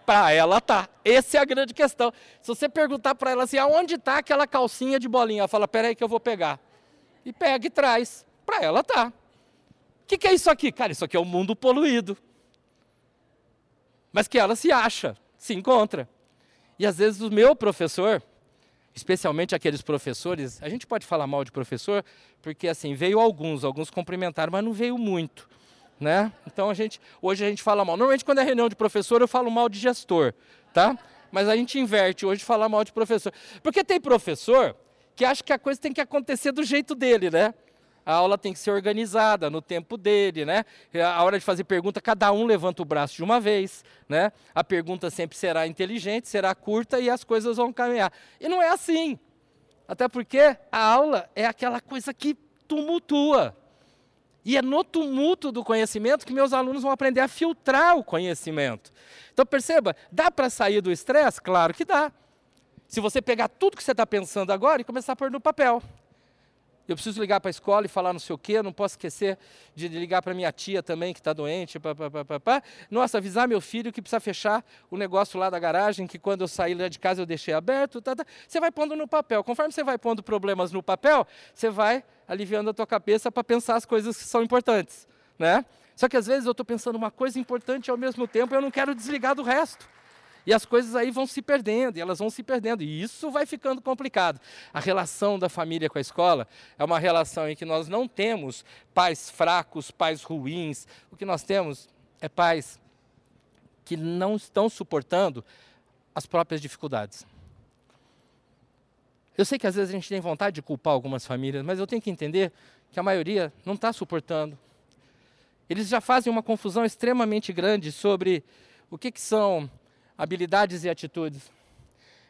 Para ela tá. Essa é a grande questão. Se você perguntar para ela assim, aonde está aquela calcinha de bolinha? Ela fala, peraí que eu vou pegar. E pega e traz. Para ela tá. O que, que é isso aqui? Cara, isso aqui é um mundo poluído. Mas que ela se acha, se encontra. E às vezes o meu professor, especialmente aqueles professores, a gente pode falar mal de professor, porque assim, veio alguns, alguns cumprimentaram, mas não veio muito. Né? Então a gente, hoje a gente fala mal. Normalmente quando é reunião de professor eu falo mal de gestor, tá? Mas a gente inverte hoje falar mal de professor. Porque tem professor que acha que a coisa tem que acontecer do jeito dele, né? A aula tem que ser organizada no tempo dele, né? A hora de fazer pergunta, cada um levanta o braço de uma vez, né? A pergunta sempre será inteligente, será curta e as coisas vão caminhar. E não é assim. Até porque a aula é aquela coisa que tumultua. E é no tumulto do conhecimento que meus alunos vão aprender a filtrar o conhecimento. Então perceba, dá para sair do estresse? Claro que dá. Se você pegar tudo que você está pensando agora e começar a pôr no papel eu preciso ligar para a escola e falar não sei o quê, não posso esquecer de ligar para minha tia também que está doente, pá, pá, pá, pá, Nossa, avisar meu filho que precisa fechar o negócio lá da garagem, que quando eu saí lá de casa eu deixei aberto. Tá, tá. Você vai pondo no papel. Conforme você vai pondo problemas no papel, você vai aliviando a tua cabeça para pensar as coisas que são importantes. Né? Só que às vezes eu estou pensando uma coisa importante ao mesmo tempo e eu não quero desligar do resto. E as coisas aí vão se perdendo, e elas vão se perdendo, e isso vai ficando complicado. A relação da família com a escola é uma relação em que nós não temos pais fracos, pais ruins. O que nós temos é pais que não estão suportando as próprias dificuldades. Eu sei que às vezes a gente tem vontade de culpar algumas famílias, mas eu tenho que entender que a maioria não está suportando. Eles já fazem uma confusão extremamente grande sobre o que, que são habilidades e atitudes.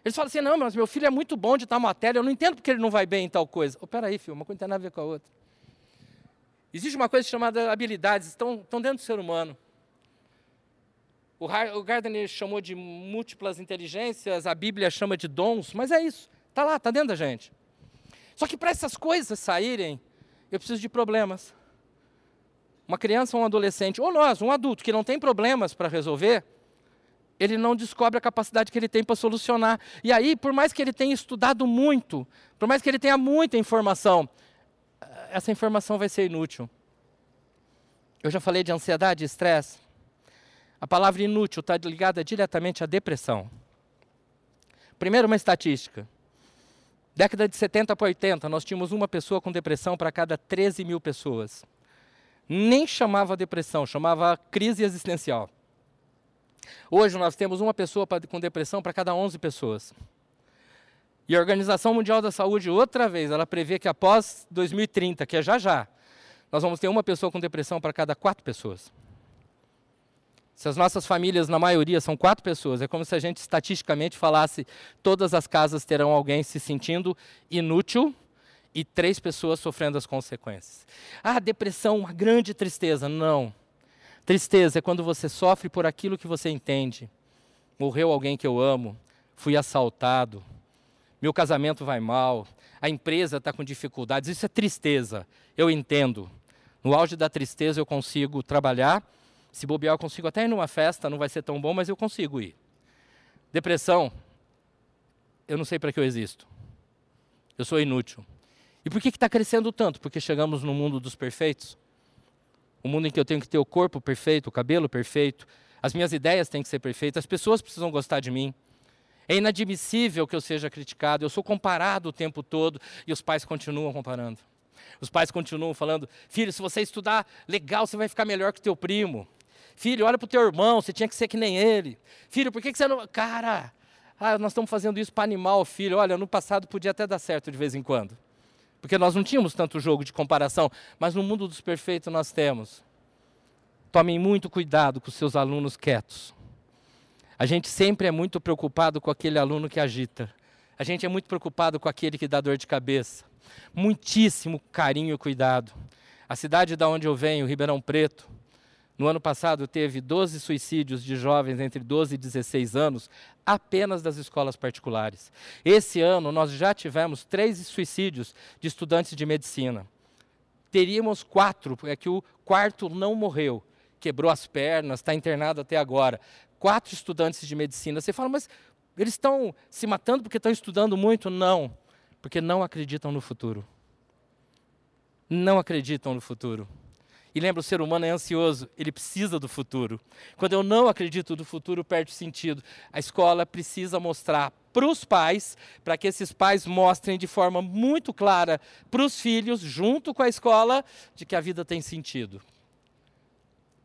Eles falam assim, não, mas meu filho é muito bom de tal matéria, eu não entendo porque ele não vai bem em tal coisa. Oh, peraí, filho, uma coisa não tem nada a ver com a outra. Existe uma coisa chamada habilidades, estão, estão dentro do ser humano. O, o Gardner chamou de múltiplas inteligências, a Bíblia chama de dons, mas é isso, Está lá, está dentro da gente. Só que para essas coisas saírem, eu preciso de problemas. Uma criança, um adolescente, ou nós, um adulto que não tem problemas para resolver, ele não descobre a capacidade que ele tem para solucionar. E aí, por mais que ele tenha estudado muito, por mais que ele tenha muita informação, essa informação vai ser inútil. Eu já falei de ansiedade e estresse. A palavra inútil está ligada diretamente à depressão. Primeiro, uma estatística. Década de 70 para 80, nós tínhamos uma pessoa com depressão para cada 13 mil pessoas. Nem chamava depressão, chamava crise existencial. Hoje nós temos uma pessoa com depressão para cada 11 pessoas. E a Organização Mundial da Saúde, outra vez, ela prevê que após 2030, que é já já, nós vamos ter uma pessoa com depressão para cada quatro pessoas. Se as nossas famílias, na maioria, são quatro pessoas, é como se a gente estatisticamente falasse: todas as casas terão alguém se sentindo inútil e três pessoas sofrendo as consequências. Ah, depressão, uma grande tristeza. Não. Tristeza é quando você sofre por aquilo que você entende. Morreu alguém que eu amo, fui assaltado, meu casamento vai mal, a empresa está com dificuldades. Isso é tristeza, eu entendo. No auge da tristeza eu consigo trabalhar. Se bobear, eu consigo até ir numa festa, não vai ser tão bom, mas eu consigo ir. Depressão, eu não sei para que eu existo. Eu sou inútil. E por que está crescendo tanto? Porque chegamos no mundo dos perfeitos. Um mundo em que eu tenho que ter o corpo perfeito, o cabelo perfeito, as minhas ideias têm que ser perfeitas, as pessoas precisam gostar de mim. É inadmissível que eu seja criticado, eu sou comparado o tempo todo e os pais continuam comparando. Os pais continuam falando: filho, se você estudar legal, você vai ficar melhor que o teu primo. Filho, olha para o teu irmão, você tinha que ser que nem ele. Filho, por que, que você não. Cara, ah, nós estamos fazendo isso para animar o filho. Olha, no passado podia até dar certo de vez em quando porque nós não tínhamos tanto jogo de comparação, mas no mundo dos perfeitos nós temos. Tomem muito cuidado com seus alunos quietos. A gente sempre é muito preocupado com aquele aluno que agita. A gente é muito preocupado com aquele que dá dor de cabeça. Muitíssimo carinho e cuidado. A cidade da onde eu venho, Ribeirão Preto, no ano passado teve 12 suicídios de jovens entre 12 e 16 anos, apenas das escolas particulares. Esse ano nós já tivemos três suicídios de estudantes de medicina. Teríamos quatro, é que o quarto não morreu, quebrou as pernas, está internado até agora. Quatro estudantes de medicina. Você fala, mas eles estão se matando porque estão estudando muito? Não, porque não acreditam no futuro. Não acreditam no futuro. E lembra, o ser humano é ansioso, ele precisa do futuro. Quando eu não acredito no futuro, perde sentido. A escola precisa mostrar para os pais, para que esses pais mostrem de forma muito clara para os filhos, junto com a escola, de que a vida tem sentido.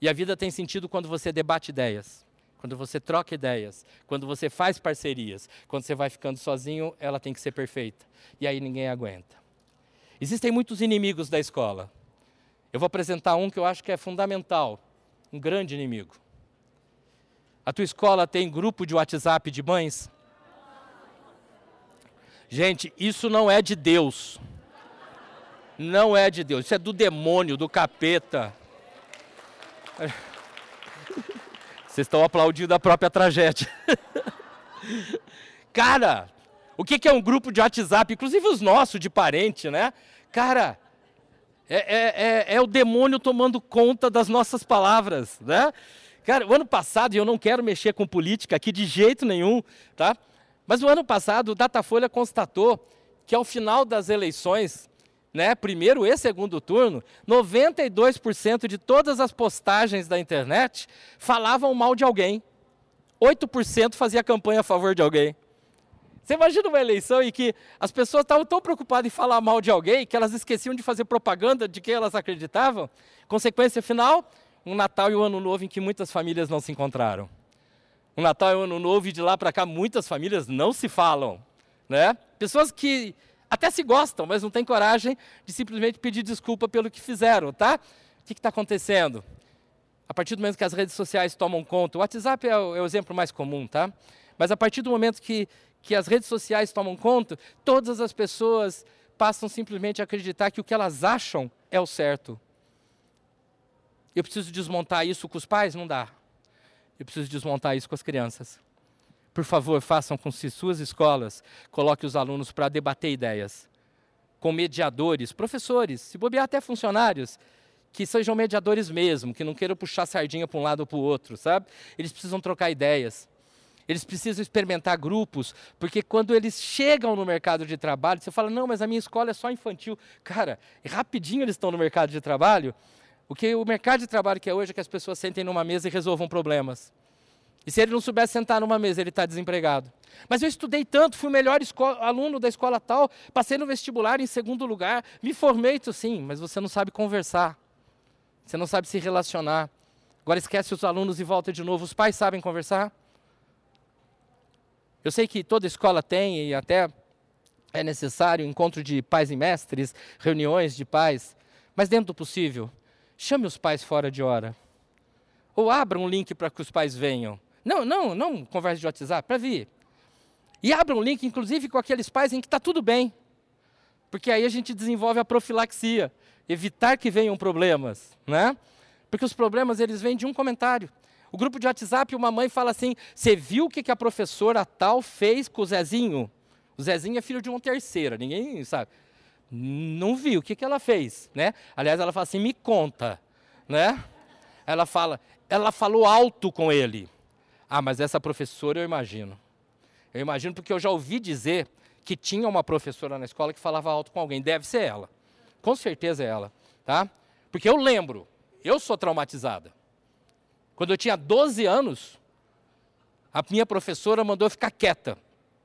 E a vida tem sentido quando você debate ideias, quando você troca ideias, quando você faz parcerias. Quando você vai ficando sozinho, ela tem que ser perfeita. E aí ninguém aguenta. Existem muitos inimigos da escola. Eu vou apresentar um que eu acho que é fundamental, um grande inimigo. A tua escola tem grupo de WhatsApp de mães? Gente, isso não é de Deus. Não é de Deus, isso é do demônio, do capeta. Vocês estão aplaudindo a própria tragédia. Cara, o que é um grupo de WhatsApp? Inclusive os nossos, de parente, né? Cara, é, é, é, é, o demônio tomando conta das nossas palavras, né? Cara, o ano passado, e eu não quero mexer com política aqui de jeito nenhum, tá? Mas o ano passado, o Datafolha constatou que ao final das eleições, né, primeiro e segundo turno, 92% de todas as postagens da internet falavam mal de alguém. 8% fazia campanha a favor de alguém. Você imagina uma eleição em que as pessoas estavam tão preocupadas em falar mal de alguém que elas esqueciam de fazer propaganda de quem elas acreditavam? Consequência final, um Natal e um Ano Novo em que muitas famílias não se encontraram. Um Natal e um Ano Novo e de lá para cá muitas famílias não se falam. Né? Pessoas que até se gostam, mas não têm coragem de simplesmente pedir desculpa pelo que fizeram, tá? O que está acontecendo? A partir do momento que as redes sociais tomam conta, o WhatsApp é o, é o exemplo mais comum, tá? Mas a partir do momento que, que as redes sociais tomam conta, todas as pessoas passam simplesmente a acreditar que o que elas acham é o certo. Eu preciso desmontar isso com os pais? Não dá. Eu preciso desmontar isso com as crianças. por favor, façam com que suas escolas coloquem os alunos para debater ideias, com mediadores, professores, se bobear até funcionários, que sejam mediadores mesmo, que não queiram puxar sardinha para um lado ou para o outro, sabe? Eles precisam trocar ideias. Eles precisam experimentar grupos, porque quando eles chegam no mercado de trabalho, você fala, não, mas a minha escola é só infantil. Cara, rapidinho eles estão no mercado de trabalho. O que o mercado de trabalho que é hoje é que as pessoas sentem numa mesa e resolvam problemas. E se ele não souber sentar numa mesa, ele está desempregado. Mas eu estudei tanto, fui o melhor aluno da escola tal, passei no vestibular em segundo lugar, me formei, tu sim, mas você não sabe conversar. Você não sabe se relacionar. Agora esquece os alunos e volta de novo. Os pais sabem conversar? Eu sei que toda escola tem e até é necessário encontro de pais e mestres, reuniões de pais, mas dentro do possível, chame os pais fora de hora. Ou abra um link para que os pais venham. Não, não, não conversa de WhatsApp, para vir. E abra um link, inclusive, com aqueles pais em que está tudo bem. Porque aí a gente desenvolve a profilaxia, evitar que venham problemas, né? Porque os problemas, eles vêm de um comentário. O grupo de WhatsApp, uma mãe fala assim: Você viu o que a professora tal fez com o Zezinho? O Zezinho é filho de uma terceira, ninguém sabe. Não viu o que, que ela fez, né? Aliás, ela fala assim: Me conta, né? Ela fala: Ela falou alto com ele. Ah, mas essa professora eu imagino. Eu imagino porque eu já ouvi dizer que tinha uma professora na escola que falava alto com alguém. Deve ser ela. Com certeza é ela, tá? Porque eu lembro, eu sou traumatizada. Quando eu tinha 12 anos, a minha professora mandou eu ficar quieta.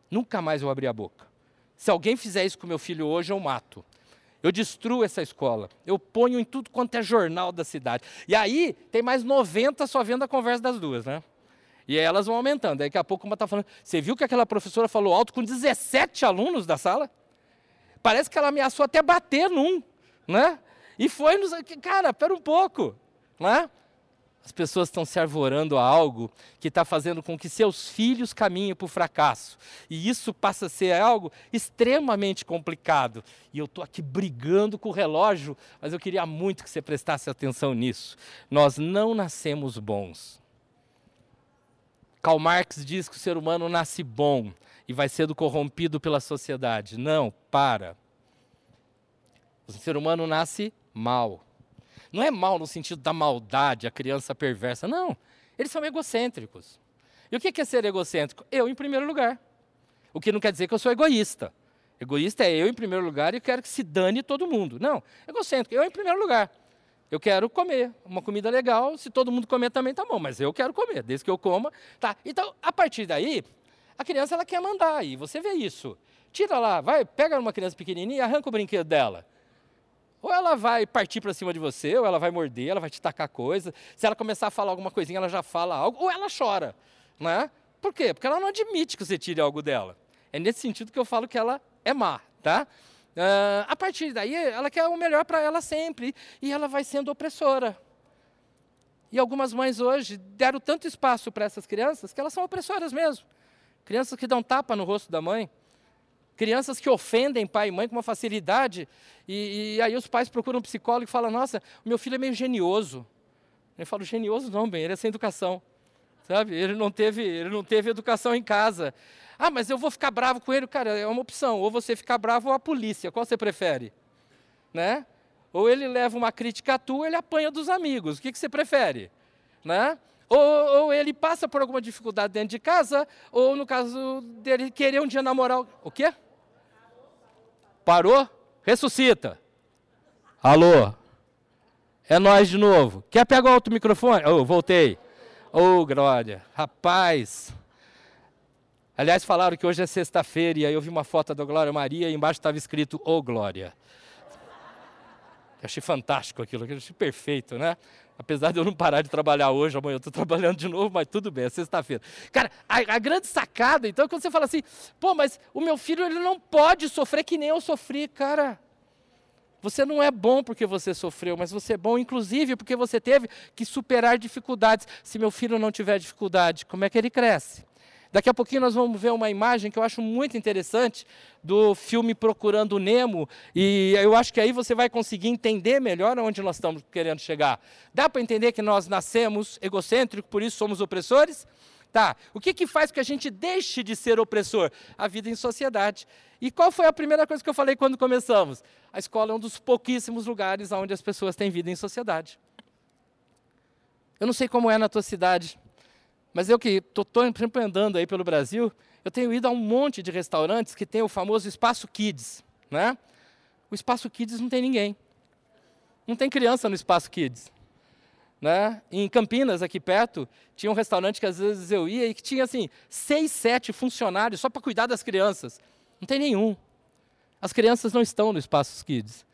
Nunca mais eu abri a boca. Se alguém fizer isso com meu filho hoje, eu mato. Eu destruo essa escola. Eu ponho em tudo quanto é jornal da cidade. E aí, tem mais 90 só vendo a conversa das duas, né? E elas vão aumentando. Daqui a pouco uma está falando, você viu que aquela professora falou alto com 17 alunos da sala? Parece que ela ameaçou até bater num, né? E foi nos... Cara, pera um pouco, né? As pessoas estão se arvorando a algo que está fazendo com que seus filhos caminhem para o fracasso. E isso passa a ser algo extremamente complicado. E eu estou aqui brigando com o relógio, mas eu queria muito que você prestasse atenção nisso. Nós não nascemos bons. Karl Marx diz que o ser humano nasce bom e vai sendo corrompido pela sociedade. Não, para. O ser humano nasce mal. Não é mal no sentido da maldade, a criança perversa. Não. Eles são egocêntricos. E o que é ser egocêntrico? Eu em primeiro lugar. O que não quer dizer que eu sou egoísta. Egoísta é eu em primeiro lugar e quero que se dane todo mundo. Não, egocêntrico, eu em primeiro lugar. Eu quero comer uma comida legal, se todo mundo comer também tá bom, mas eu quero comer, desde que eu coma, tá. Então, a partir daí, a criança ela quer mandar e você vê isso. Tira lá, vai, pega uma criança pequenininha e arranca o brinquedo dela. Ou ela vai partir para cima de você, ou ela vai morder, ela vai te tacar coisa. Se ela começar a falar alguma coisinha, ela já fala algo, ou ela chora. Né? Por quê? Porque ela não admite que você tire algo dela. É nesse sentido que eu falo que ela é má, tá? Uh, a partir daí, ela quer o melhor para ela sempre, e ela vai sendo opressora. E algumas mães hoje deram tanto espaço para essas crianças que elas são opressoras mesmo. Crianças que dão tapa no rosto da mãe, Crianças que ofendem pai e mãe com uma facilidade, e, e aí os pais procuram um psicólogo e falam: Nossa, meu filho é meio genioso. Eu falo: Genioso não, bem, ele é sem educação. Sabe? Ele não teve, ele não teve educação em casa. Ah, mas eu vou ficar bravo com ele, cara, é uma opção. Ou você ficar bravo ou a polícia, qual você prefere? Né? Ou ele leva uma crítica a tu, ele apanha dos amigos. O que, que você prefere? Né? Ou, ou, ele passa por alguma dificuldade dentro de casa, ou no caso dele querer um dia namorar. O quê? Parou? Ressuscita. Alô? É nós de novo. Quer pegar outro microfone? Oh, voltei. Ô, oh, Glória. Rapaz. Aliás, falaram que hoje é sexta-feira e aí eu vi uma foto da Glória Maria e embaixo estava escrito Ô, oh, Glória. Eu achei fantástico aquilo, eu achei perfeito, né? Apesar de eu não parar de trabalhar hoje, amanhã eu estou trabalhando de novo, mas tudo bem, é sexta-feira. Cara, a, a, grande sacada, então, é quando você fala assim, pô, mas o meu filho ele não pode sofrer que nem eu sofri, cara. Você não é bom porque você sofreu, mas você é bom, inclusive, porque você teve que superar dificuldades. Se meu filho não tiver dificuldade, como é que ele cresce? Daqui a pouquinho nós vamos ver uma imagem que eu acho muito interessante do filme Procurando Nemo, e eu acho que aí você vai conseguir entender melhor onde nós estamos querendo chegar. Dá para entender que nós nascemos egocêntricos, por isso somos opressores? Tá, o que, que faz que a gente deixe de ser opressor? A vida em sociedade. E qual foi a primeira coisa que eu falei quando começamos? A escola é um dos pouquíssimos lugares onde as pessoas têm vida em sociedade. Eu não sei como é na tua cidade, mas eu que estou sempre andando aí pelo Brasil, eu tenho ido a um monte de restaurantes que tem o famoso espaço kids, né? O espaço kids não tem ninguém. Não tem criança no espaço kids. Né? Em Campinas, aqui perto, tinha um restaurante que às vezes eu ia e que tinha assim, seis, sete funcionários só para cuidar das crianças. Não tem nenhum. As crianças não estão no Espaço Kids.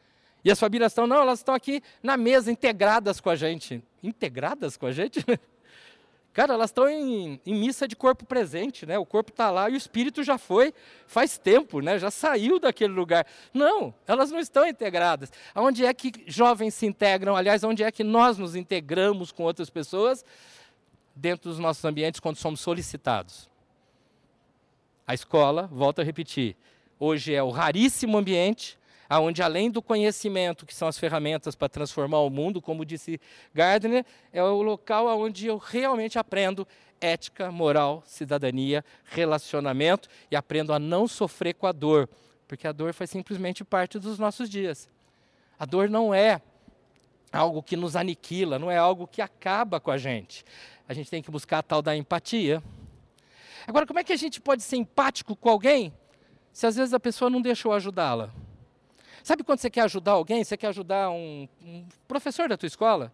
E as famílias estão, não, elas estão aqui na mesa, integradas com a gente. Integradas com a gente? Cara, elas estão em, em, missa de corpo presente, né? O corpo está lá e o espírito já foi faz tempo, né? Já saiu daquele lugar. Não, elas não estão integradas. Onde é que jovens se integram? Aliás, onde é que nós nos integramos com outras pessoas? Dentro dos nossos ambientes, quando somos solicitados. A escola, volto a repetir, hoje é o raríssimo ambiente onde além do conhecimento, que são as ferramentas para transformar o mundo, como disse Gardner, é o local onde eu realmente aprendo ética, moral, cidadania, relacionamento e aprendo a não sofrer com a dor, porque a dor faz simplesmente parte dos nossos dias. A dor não é algo que nos aniquila, não é algo que acaba com a gente. A gente tem que buscar a tal da empatia. Agora, como é que a gente pode ser empático com alguém se às vezes a pessoa não deixou ajudá-la? Sabe quando você quer ajudar alguém? Você quer ajudar um, um professor da tua escola?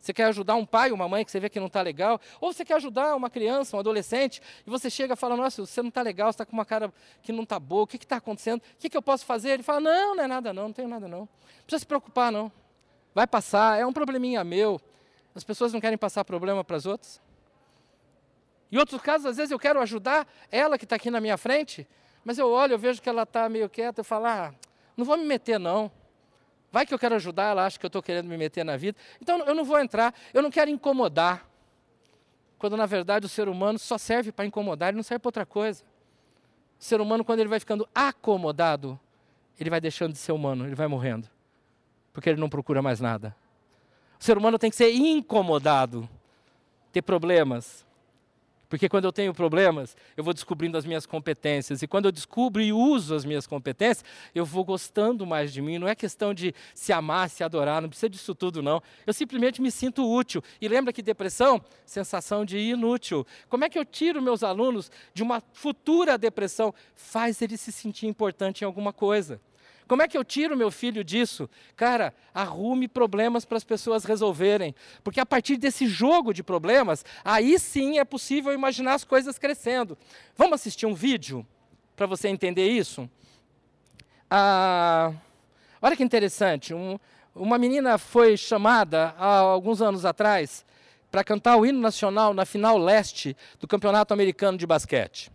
Você quer ajudar um pai, uma mãe que você vê que não está legal? Ou você quer ajudar uma criança, um adolescente, e você chega e fala, nossa, você não está legal, você está com uma cara que não está boa, o que está acontecendo? O que, que eu posso fazer? Ele fala, não, não é nada não, não tenho nada não. Não precisa se preocupar não. Vai passar, é um probleminha meu. As pessoas não querem passar problema para as outras. Em outros casos, às vezes eu quero ajudar ela que está aqui na minha frente, mas eu olho, eu vejo que ela está meio quieta, eu falo, ah, não vou me meter, não. Vai que eu quero ajudar, ela acha que eu estou querendo me meter na vida. Então eu não vou entrar, eu não quero incomodar. Quando na verdade o ser humano só serve para incomodar, ele não serve para outra coisa. O ser humano, quando ele vai ficando acomodado, ele vai deixando de ser humano, ele vai morrendo. Porque ele não procura mais nada. O ser humano tem que ser incomodado, ter problemas, porque quando eu tenho problemas, eu vou descobrindo as minhas competências. E quando eu descubro e uso as minhas competências, eu vou gostando mais de mim. Não é questão de se amar, se adorar, não precisa disso tudo, não. Eu simplesmente me sinto útil. E lembra que depressão? Sensação de inútil. Como é que eu tiro meus alunos de uma futura depressão? Faz ele se sentir importante em alguma coisa. Como é que eu tiro meu filho disso? Cara, arrume problemas para as pessoas resolverem. Porque a partir desse jogo de problemas, aí sim é possível imaginar as coisas crescendo. Vamos assistir um vídeo para você entender isso? Ah, olha que interessante. Um, uma menina foi chamada há alguns anos atrás para cantar o hino nacional na final leste do Campeonato Americano de Basquete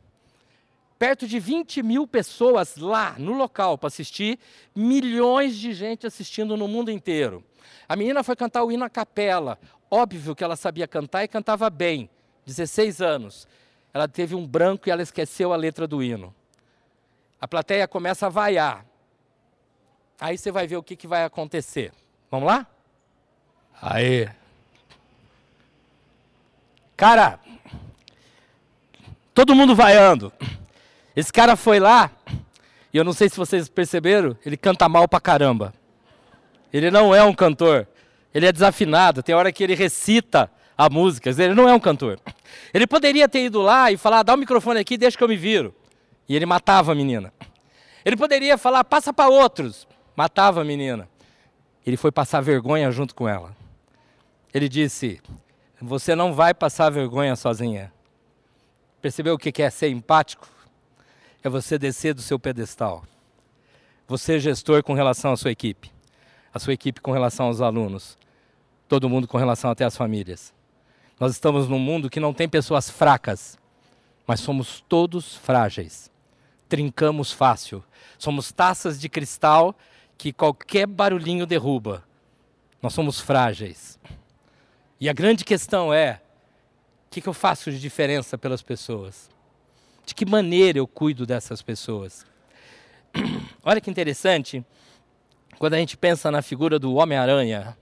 perto de 20 mil pessoas lá no local para assistir, milhões de gente assistindo no mundo inteiro. A menina foi cantar o hino à capela. Óbvio que ela sabia cantar e cantava bem, 16 anos. Ela teve um branco e ela esqueceu a letra do hino. A plateia começa a vaiar. Aí você vai ver o que, que vai acontecer. Vamos lá? Aí. Cara, todo mundo vaiando. Esse cara foi lá, e eu não sei se vocês perceberam, ele canta mal pra caramba. Ele não é um cantor. Ele é desafinado. Tem hora que ele recita a música. Ele não é um cantor. Ele poderia ter ido lá e falar: dá o microfone aqui, deixa que eu me viro. E ele matava a menina. Ele poderia falar: passa para outros. Matava a menina. Ele foi passar vergonha junto com ela. Ele disse: Você não vai passar vergonha sozinha. Percebeu o que é ser empático? É você descer do seu pedestal. Você, gestor, com relação à sua equipe. A sua equipe com relação aos alunos. Todo mundo com relação até às famílias. Nós estamos num mundo que não tem pessoas fracas, mas somos todos frágeis. Trincamos fácil. Somos taças de cristal que qualquer barulhinho derruba. Nós somos frágeis. E a grande questão é: o que, que eu faço de diferença pelas pessoas? De que maneira eu cuido dessas pessoas? Olha que interessante, quando a gente pensa na figura do Homem-Aranha.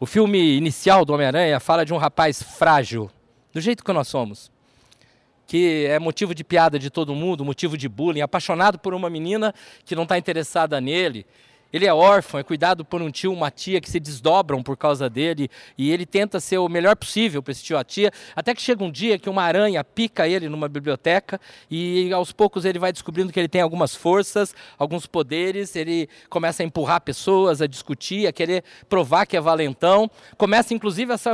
O filme inicial do Homem-Aranha fala de um rapaz frágil, do jeito que nós somos. que é motivo de piada de todo mundo, motivo de bullying, apaixonado por uma menina que não está interessada nele. Ele é órfão, é cuidado por um tio, uma tia que se desdobram por causa dele e ele tenta ser o melhor possível para esse tio, a tia, até que chega um dia que uma aranha pica ele numa biblioteca e aos poucos ele vai descobrindo que ele tem algumas forças, alguns poderes, ele começa a empurrar pessoas, a discutir, a querer provar que é valentão, começa inclusive a se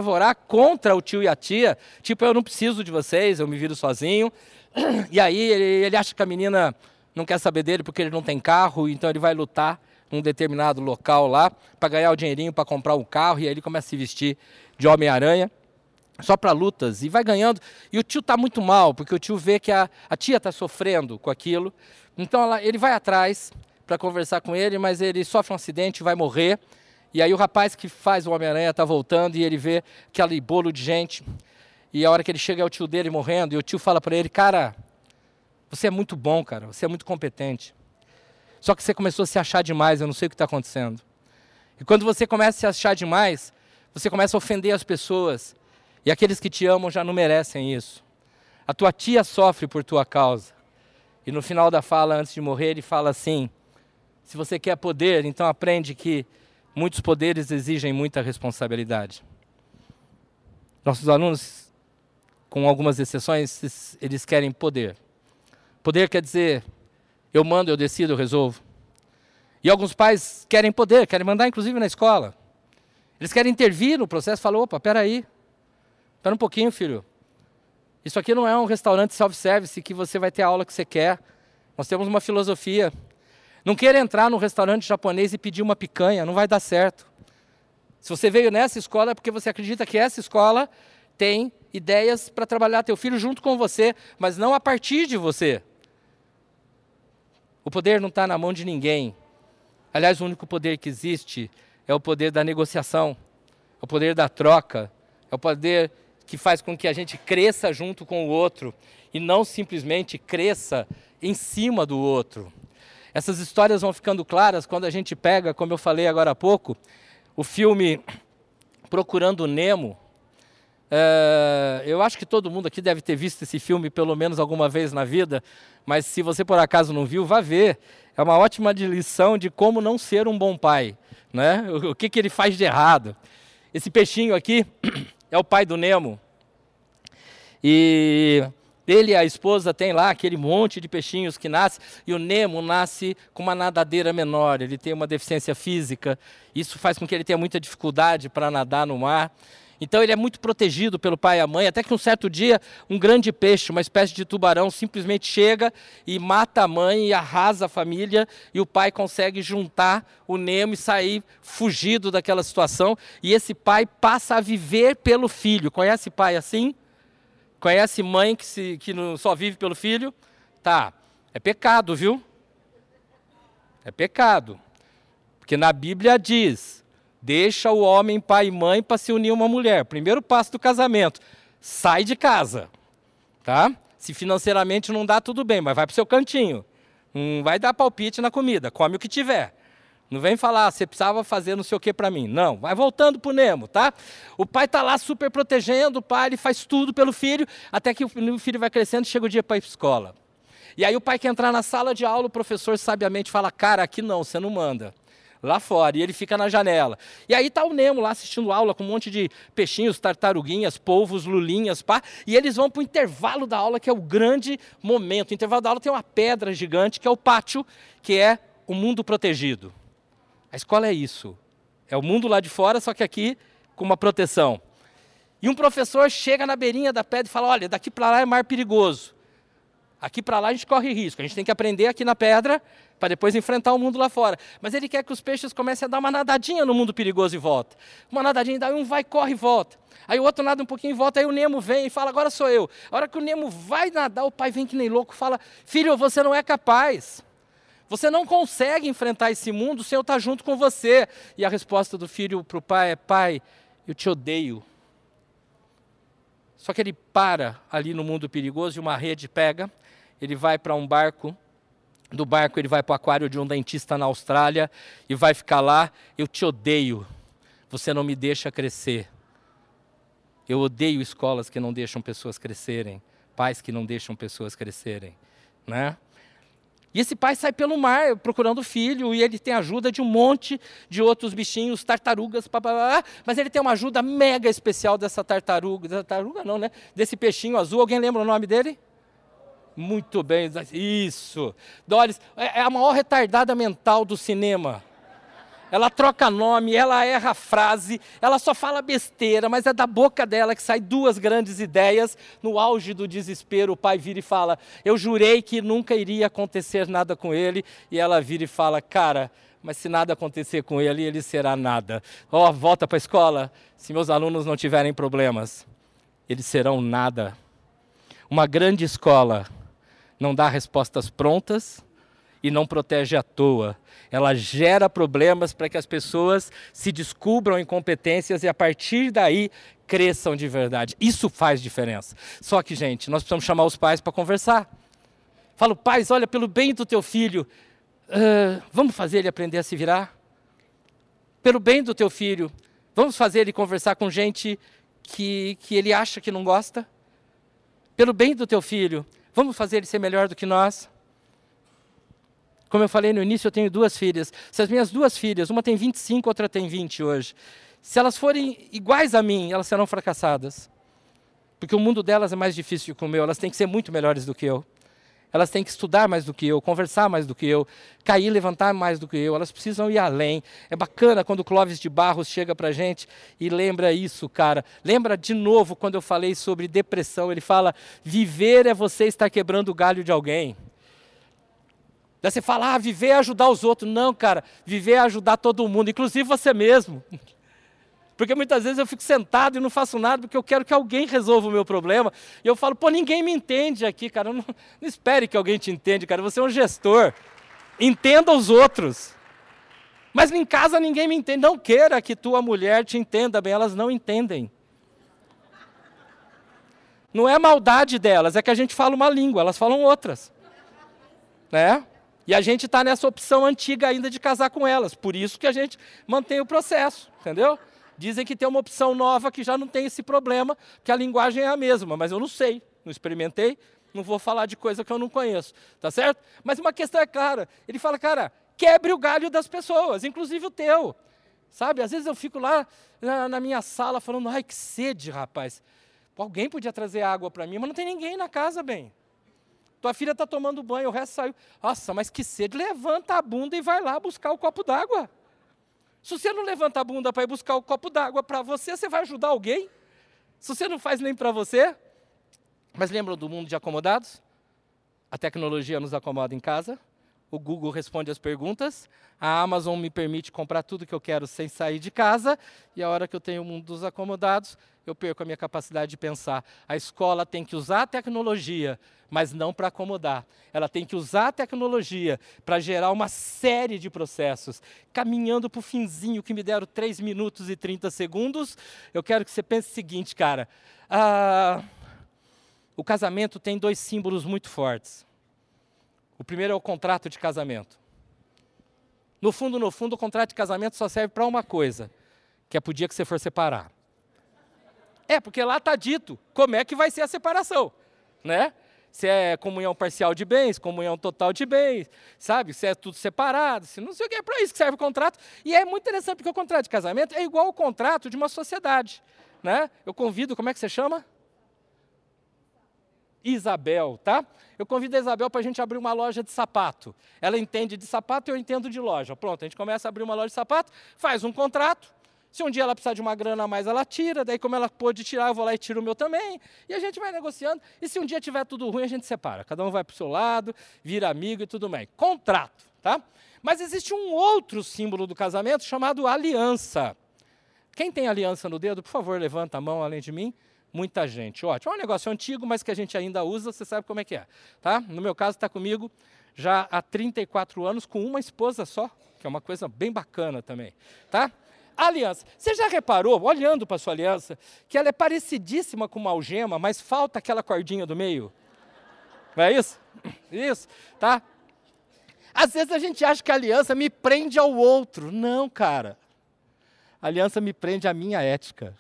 contra o tio e a tia, tipo, eu não preciso de vocês, eu me viro sozinho. E aí ele, ele acha que a menina não quer saber dele porque ele não tem carro, então ele vai lutar num determinado local lá para ganhar o dinheirinho para comprar um carro e aí ele começa a se vestir de Homem-Aranha só para lutas e vai ganhando. E o tio está muito mal, porque o tio vê que a, a tia está sofrendo com aquilo. Então ela, ele vai atrás para conversar com ele, mas ele sofre um acidente e vai morrer. E aí o rapaz que faz o Homem-Aranha está voltando e ele vê aquele bolo de gente. E a hora que ele chega é o tio dele morrendo, e o tio fala para ele, cara, você é muito bom, cara, você é muito competente. Só que você começou a se achar demais, eu não sei o que está acontecendo. E quando você começa a se achar demais, você começa a ofender as pessoas. E aqueles que te amam já não merecem isso. A tua tia sofre por tua causa. E no final da fala, antes de morrer, ele fala assim: se você quer poder, então aprende que muitos poderes exigem muita responsabilidade. Nossos alunos, com algumas exceções, eles querem poder. Poder quer dizer eu mando, eu decido, eu resolvo. E alguns pais querem poder, querem mandar inclusive na escola. Eles querem intervir no processo, falam, opa, peraí, espera um pouquinho, filho. Isso aqui não é um restaurante self-service que você vai ter a aula que você quer. Nós temos uma filosofia. Não queira entrar num restaurante japonês e pedir uma picanha, não vai dar certo. Se você veio nessa escola é porque você acredita que essa escola tem ideias para trabalhar teu filho junto com você, mas não a partir de você. O poder não está na mão de ninguém. Aliás, o único poder que existe é o poder da negociação, é o poder da troca, é o poder que faz com que a gente cresça junto com o outro e não simplesmente cresça em cima do outro. Essas histórias vão ficando claras quando a gente pega, como eu falei agora há pouco, o filme Procurando Nemo, é, eu acho que todo mundo aqui deve ter visto esse filme pelo menos alguma vez na vida, mas se você por acaso não viu, vá ver. É uma ótima lição de como não ser um bom pai, né? O, o que, que ele faz de errado. Esse peixinho aqui é o pai do Nemo. E ele e a esposa têm lá aquele monte de peixinhos que nasce, e o Nemo nasce com uma nadadeira menor, ele tem uma deficiência física, isso faz com que ele tenha muita dificuldade para nadar no mar. Então ele é muito protegido pelo pai e a mãe, até que um certo dia um grande peixe, uma espécie de tubarão, simplesmente chega e mata a mãe e arrasa a família, e o pai consegue juntar o Nemo e sair fugido daquela situação, e esse pai passa a viver pelo filho. Conhece pai assim? Conhece mãe que, se, que não, só vive pelo filho? Tá, é pecado, viu? É pecado. Porque na Bíblia diz Deixa o homem, pai e mãe, para se unir a uma mulher. Primeiro passo do casamento: sai de casa. Tá? Se financeiramente não dá, tudo bem, mas vai para o seu cantinho. Não vai dar palpite na comida, come o que tiver. Não vem falar, você precisava fazer não sei o que para mim. Não, vai voltando para o Nemo, tá? O pai está lá super protegendo, o pai ele faz tudo pelo filho, até que o filho vai crescendo e chega o dia para ir para escola. E aí o pai quer entrar na sala de aula, o professor sabiamente fala, cara, aqui não, você não manda lá fora, e ele fica na janela. E aí tá o Nemo lá assistindo aula com um monte de peixinhos, tartaruguinhas, polvos, lulinhas, pá, e eles vão para o intervalo da aula, que é o grande momento. O intervalo da aula tem uma pedra gigante, que é o pátio, que é o mundo protegido. A escola é isso. É o mundo lá de fora, só que aqui com uma proteção. E um professor chega na beirinha da pedra e fala: Olha, daqui para lá é mar perigoso. Aqui para lá a gente corre risco. A gente tem que aprender aqui na pedra para depois enfrentar o mundo lá fora. Mas ele quer que os peixes comecem a dar uma nadadinha no mundo perigoso e volta. Uma nadadinha, daí um vai, corre e volta. Aí o outro nada um pouquinho e volta, aí o Nemo vem e fala, agora sou eu. A hora que o Nemo vai nadar, o pai vem que nem louco fala, filho, você não é capaz. Você não consegue enfrentar esse mundo, o Senhor está junto com você. E a resposta do filho para o pai é, pai, eu te odeio. Só que ele para ali no mundo perigoso e uma rede pega, ele vai para um barco, do barco ele vai para o aquário de um dentista na Austrália e vai ficar lá. Eu te odeio, você não me deixa crescer. Eu odeio escolas que não deixam pessoas crescerem, Pais que não deixam pessoas crescerem, né? E esse pai sai pelo mar procurando filho e ele tem ajuda de um monte de outros bichinhos, tartarugas, papapá, mas ele tem uma ajuda mega especial dessa tartaruga, tartaruga não, né? Desse peixinho azul. Alguém lembra o nome dele? Muito bem, isso. Doris é, é a maior retardada mental do cinema ela troca nome, ela erra a frase, ela só fala besteira, mas é da boca dela que sai duas grandes ideias. No auge do desespero, o pai vira e fala: Eu jurei que nunca iria acontecer nada com ele. E ela vira e fala: Cara, mas se nada acontecer com ele, ele será nada. Ó, oh, volta para a escola. Se meus alunos não tiverem problemas, eles serão nada. Uma grande escola não dá respostas prontas e não protege à toa. Ela gera problemas para que as pessoas se descubram incompetências e a partir daí cresçam de verdade. Isso faz diferença. Só que, gente, nós precisamos chamar os pais para conversar. Falo, pais, olha, pelo bem do teu filho, uh, vamos fazer ele aprender a se virar? Pelo bem do teu filho, vamos fazer ele conversar com gente que, que ele acha que não gosta? Pelo bem do teu filho, vamos fazer ele ser melhor do que nós? Como eu falei no início, eu tenho duas filhas. Se as minhas duas filhas, uma tem 25, outra tem 20 hoje, se elas forem iguais a mim, elas serão fracassadas. Porque o mundo delas é mais difícil que o meu, elas têm que ser muito melhores do que eu. Elas têm que estudar mais do que eu, conversar mais do que eu, cair, levantar mais do que eu. Elas precisam ir além. É bacana quando o Clóvis de Barros chega para a gente e lembra isso, cara. Lembra de novo quando eu falei sobre depressão. Ele fala: viver é você estar quebrando o galho de alguém. Daí você fala, ah, viver é ajudar os outros. Não, cara, viver é ajudar todo mundo, inclusive você mesmo. Porque muitas vezes eu fico sentado e não faço nada porque eu quero que alguém resolva o meu problema. E eu falo, pô, ninguém me entende aqui, cara. Não, não espere que alguém te entenda, cara. Você é um gestor. Entenda os outros. Mas em casa ninguém me entende. Não queira que tua mulher te entenda bem, elas não entendem. Não é maldade delas, é que a gente fala uma língua, elas falam outras. Né? E a gente está nessa opção antiga ainda de casar com elas. Por isso que a gente mantém o processo, entendeu? Dizem que tem uma opção nova que já não tem esse problema, que a linguagem é a mesma, mas eu não sei, não experimentei, não vou falar de coisa que eu não conheço, tá certo? Mas uma questão é clara, ele fala, cara, quebre o galho das pessoas, inclusive o teu. Sabe, às vezes eu fico lá na, na minha sala falando, ai que sede, rapaz. alguém podia trazer água para mim, mas não tem ninguém na casa, bem. Tua filha está tomando banho, o resto saiu. Nossa, mas que sede. Levanta a bunda e vai lá buscar o copo d'água. Se você não levanta a bunda para ir buscar o copo d'água para você, você vai ajudar alguém? Se você não faz nem para você. Mas lembram do mundo de acomodados? A tecnologia nos acomoda em casa. O Google responde as perguntas. A Amazon me permite comprar tudo que eu quero sem sair de casa. E a hora que eu tenho o mundo dos acomodados, eu perco a minha capacidade de pensar. A escola tem que usar a tecnologia, mas não para acomodar. Ela tem que usar a tecnologia para gerar uma série de processos. Caminhando para o finzinho, que me deram 3 minutos e 30 segundos, eu quero que você pense o seguinte, cara. Ah, o casamento tem dois símbolos muito fortes. O primeiro é o contrato de casamento. No fundo, no fundo, o contrato de casamento só serve para uma coisa, que é para o dia que você for separar. É, porque lá está dito como é que vai ser a separação, né? Se é comunhão parcial de bens, comunhão total de bens, sabe? Se é tudo separado, se não sei o que, é para isso que serve o contrato. E é muito interessante porque o contrato de casamento é igual ao contrato de uma sociedade, né? Eu convido, como é que você chama? Isabel, tá? Eu convido a Isabel para a gente abrir uma loja de sapato. Ela entende de sapato, eu entendo de loja. Pronto, a gente começa a abrir uma loja de sapato, faz um contrato, se um dia ela precisar de uma grana a mais, ela tira. Daí, como ela pôde tirar, eu vou lá e tiro o meu também. E a gente vai negociando. E se um dia tiver tudo ruim, a gente separa. Cada um vai para o seu lado, vira amigo e tudo bem. Contrato, tá? Mas existe um outro símbolo do casamento chamado aliança. Quem tem aliança no dedo, por favor, levanta a mão além de mim. Muita gente. Ótimo. É um negócio antigo, mas que a gente ainda usa, você sabe como é que é. Tá? No meu caso, está comigo já há 34 anos com uma esposa só, que é uma coisa bem bacana também. Tá? aliança. Você já reparou, olhando para sua aliança, que ela é parecidíssima com uma algema, mas falta aquela cordinha do meio? Não é isso? Isso, tá? Às vezes a gente acha que a aliança me prende ao outro. Não, cara. A aliança me prende à minha ética.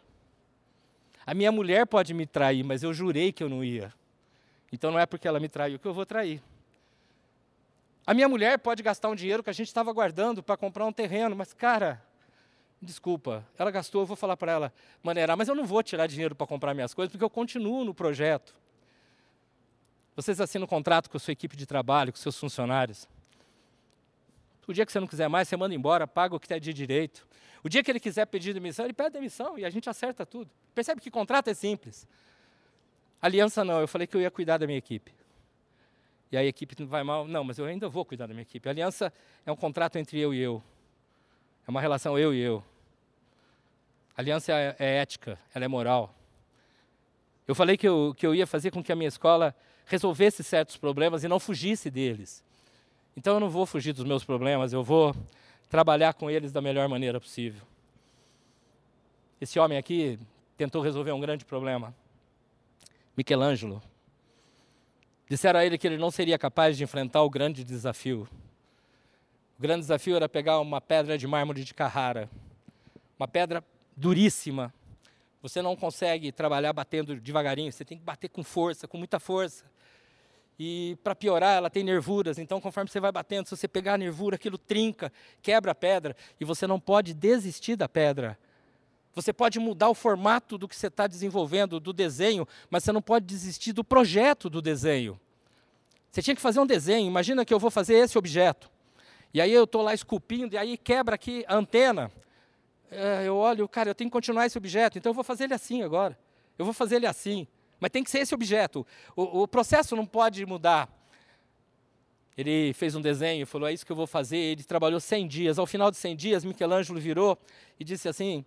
A minha mulher pode me trair, mas eu jurei que eu não ia. Então não é porque ela me traiu que eu vou trair. A minha mulher pode gastar um dinheiro que a gente estava guardando para comprar um terreno, mas, cara, desculpa, ela gastou, eu vou falar para ela, maneira, mas eu não vou tirar dinheiro para comprar minhas coisas, porque eu continuo no projeto. Vocês assinam um contrato com a sua equipe de trabalho, com seus funcionários. O dia que você não quiser mais, você manda embora, paga o que está de direito. O dia que ele quiser pedir demissão, ele pede demissão e a gente acerta tudo. Percebe que contrato é simples. Aliança não, eu falei que eu ia cuidar da minha equipe. E a equipe não vai mal, não, mas eu ainda vou cuidar da minha equipe. Aliança é um contrato entre eu e eu. É uma relação eu e eu. Aliança é, é ética, ela é moral. Eu falei que eu, que eu ia fazer com que a minha escola resolvesse certos problemas e não fugisse deles. Então eu não vou fugir dos meus problemas, eu vou trabalhar com eles da melhor maneira possível. Esse homem aqui tentou resolver um grande problema. Michelangelo. Disseram a ele que ele não seria capaz de enfrentar o grande desafio. O grande desafio era pegar uma pedra de mármore de Carrara, uma pedra duríssima. Você não consegue trabalhar batendo devagarinho, você tem que bater com força, com muita força. E para piorar, ela tem nervuras, então conforme você vai batendo, se você pegar a nervura, aquilo trinca, quebra a pedra, e você não pode desistir da pedra. Você pode mudar o formato do que você está desenvolvendo, do desenho, mas você não pode desistir do projeto do desenho. Você tinha que fazer um desenho, imagina que eu vou fazer esse objeto. E aí eu estou lá esculpindo, e aí quebra aqui a antena. É, eu olho, cara, eu tenho que continuar esse objeto, então eu vou fazer ele assim agora. Eu vou fazer ele assim. Mas tem que ser esse objeto. O, o processo não pode mudar. Ele fez um desenho falou: É isso que eu vou fazer. Ele trabalhou 100 dias. Ao final de 100 dias, Michelangelo virou e disse assim: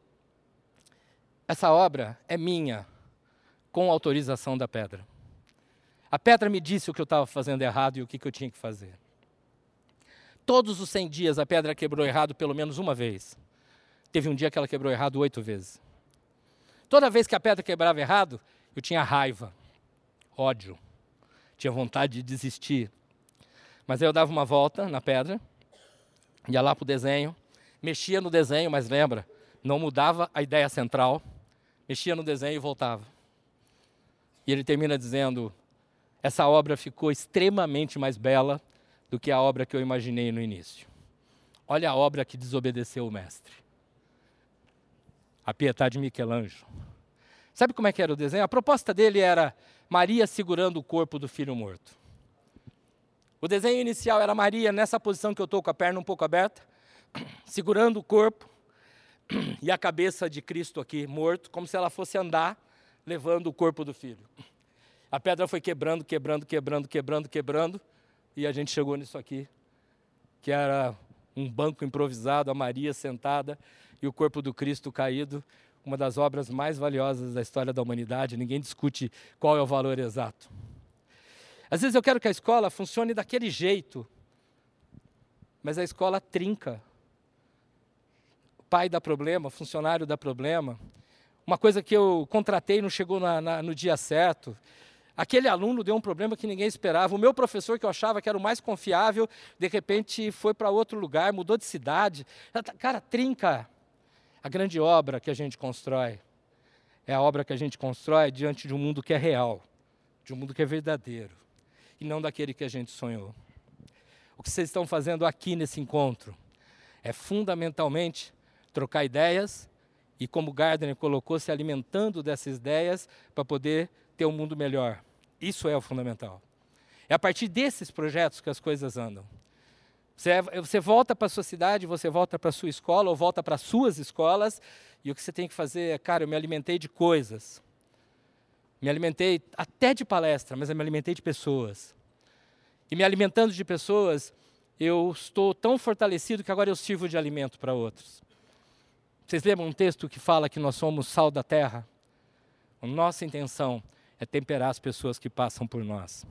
Essa obra é minha, com autorização da pedra. A pedra me disse o que eu estava fazendo errado e o que, que eu tinha que fazer. Todos os 100 dias a pedra quebrou errado pelo menos uma vez. Teve um dia que ela quebrou errado oito vezes. Toda vez que a pedra quebrava errado, eu tinha raiva, ódio, tinha vontade de desistir. Mas aí eu dava uma volta na pedra, ia lá para o desenho, mexia no desenho, mas lembra, não mudava a ideia central, mexia no desenho e voltava. E ele termina dizendo: essa obra ficou extremamente mais bela do que a obra que eu imaginei no início. Olha a obra que desobedeceu o mestre. A Pietà de Michelangelo. Sabe como é que era o desenho? A proposta dele era Maria segurando o corpo do filho morto. O desenho inicial era Maria nessa posição que eu estou com a perna um pouco aberta, segurando o corpo e a cabeça de Cristo aqui morto, como se ela fosse andar levando o corpo do filho. A pedra foi quebrando, quebrando, quebrando, quebrando, quebrando, e a gente chegou nisso aqui, que era um banco improvisado, a Maria sentada e o corpo do Cristo caído, uma das obras mais valiosas da história da humanidade, ninguém discute qual é o valor exato. Às vezes eu quero que a escola funcione daquele jeito, mas a escola trinca. O pai dá problema, o funcionário dá problema. Uma coisa que eu contratei não chegou na, na, no dia certo. Aquele aluno deu um problema que ninguém esperava. O meu professor, que eu achava que era o mais confiável, de repente foi para outro lugar, mudou de cidade. Cara, trinca a grande obra que a gente constrói é a obra que a gente constrói diante de um mundo que é real, de um mundo que é verdadeiro, e não daquele que a gente sonhou. O que vocês estão fazendo aqui nesse encontro é fundamentalmente trocar ideias e, como Gardner colocou, se alimentando dessas ideias para poder ter um mundo melhor. Isso é o fundamental. É a partir desses projetos que as coisas andam. Você, é, você volta para a sua cidade, você volta para a sua escola ou volta para as suas escolas e o que você tem que fazer é, cara, eu me alimentei de coisas. Me alimentei até de palestra, mas eu me alimentei de pessoas. E me alimentando de pessoas, eu estou tão fortalecido que agora eu sirvo de alimento para outros. Vocês lembram um texto que fala que nós somos sal da terra? A nossa intenção é temperar as pessoas que passam por nós.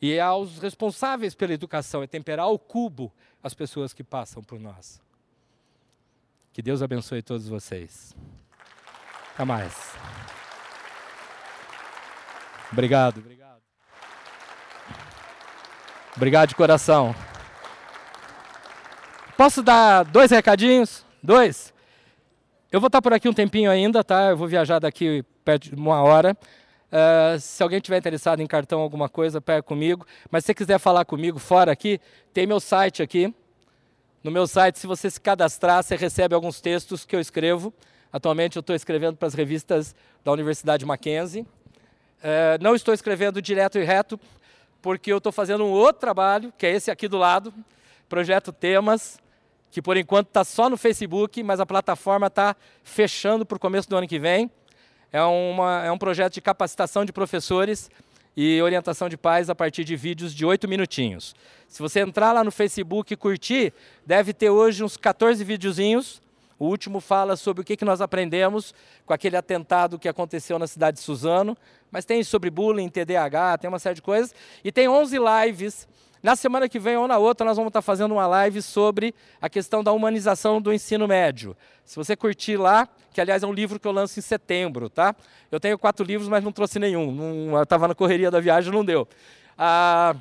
E aos responsáveis pela educação, é temperar o cubo as pessoas que passam por nós. Que Deus abençoe todos vocês. Até mais. Obrigado, obrigado. Obrigado de coração. Posso dar dois recadinhos? Dois? Eu vou estar por aqui um tempinho ainda, tá? Eu vou viajar daqui perto de uma hora. Uh, se alguém tiver interessado em cartão alguma coisa, pega comigo. Mas se quiser falar comigo fora aqui, tem meu site aqui. No meu site, se você se cadastrar, você recebe alguns textos que eu escrevo. Atualmente eu estou escrevendo para as revistas da Universidade Mackenzie. Uh, não estou escrevendo direto e reto, porque eu estou fazendo um outro trabalho, que é esse aqui do lado, Projeto Temas, que por enquanto está só no Facebook, mas a plataforma está fechando para o começo do ano que vem. É, uma, é um projeto de capacitação de professores e orientação de pais a partir de vídeos de oito minutinhos. Se você entrar lá no Facebook e curtir, deve ter hoje uns 14 videozinhos. O último fala sobre o que, nós aprendemos com aquele atentado que aconteceu na cidade de Suzano. Mas tem sobre bullying, TDAH, tem uma série de coisas. E tem 11 lives na semana que vem ou na outra, nós vamos estar fazendo uma live sobre a questão da humanização do ensino médio. Se você curtir lá, que aliás é um livro que eu lanço em setembro, tá? Eu tenho quatro livros, mas não trouxe nenhum. Estava na correria da viagem, não deu. Ah,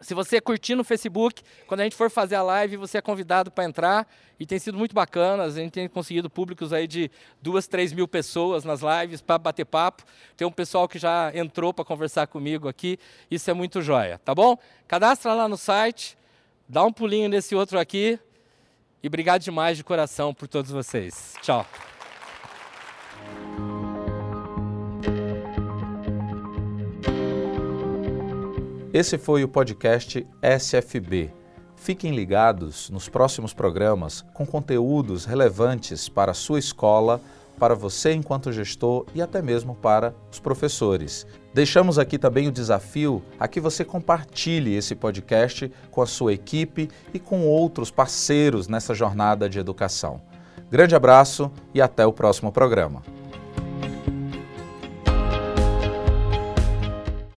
se você curtir no Facebook, quando a gente for fazer a live, você é convidado para entrar. E tem sido muito bacana. A gente tem conseguido públicos aí de duas, três mil pessoas nas lives para bater papo. Tem um pessoal que já entrou para conversar comigo aqui. Isso é muito joia, tá bom? Cadastra lá no site, dá um pulinho nesse outro aqui. E obrigado demais de coração por todos vocês. Tchau. Esse foi o podcast SFB. Fiquem ligados nos próximos programas com conteúdos relevantes para a sua escola, para você enquanto gestor e até mesmo para os professores. Deixamos aqui também o desafio a que você compartilhe esse podcast com a sua equipe e com outros parceiros nessa jornada de educação. Grande abraço e até o próximo programa.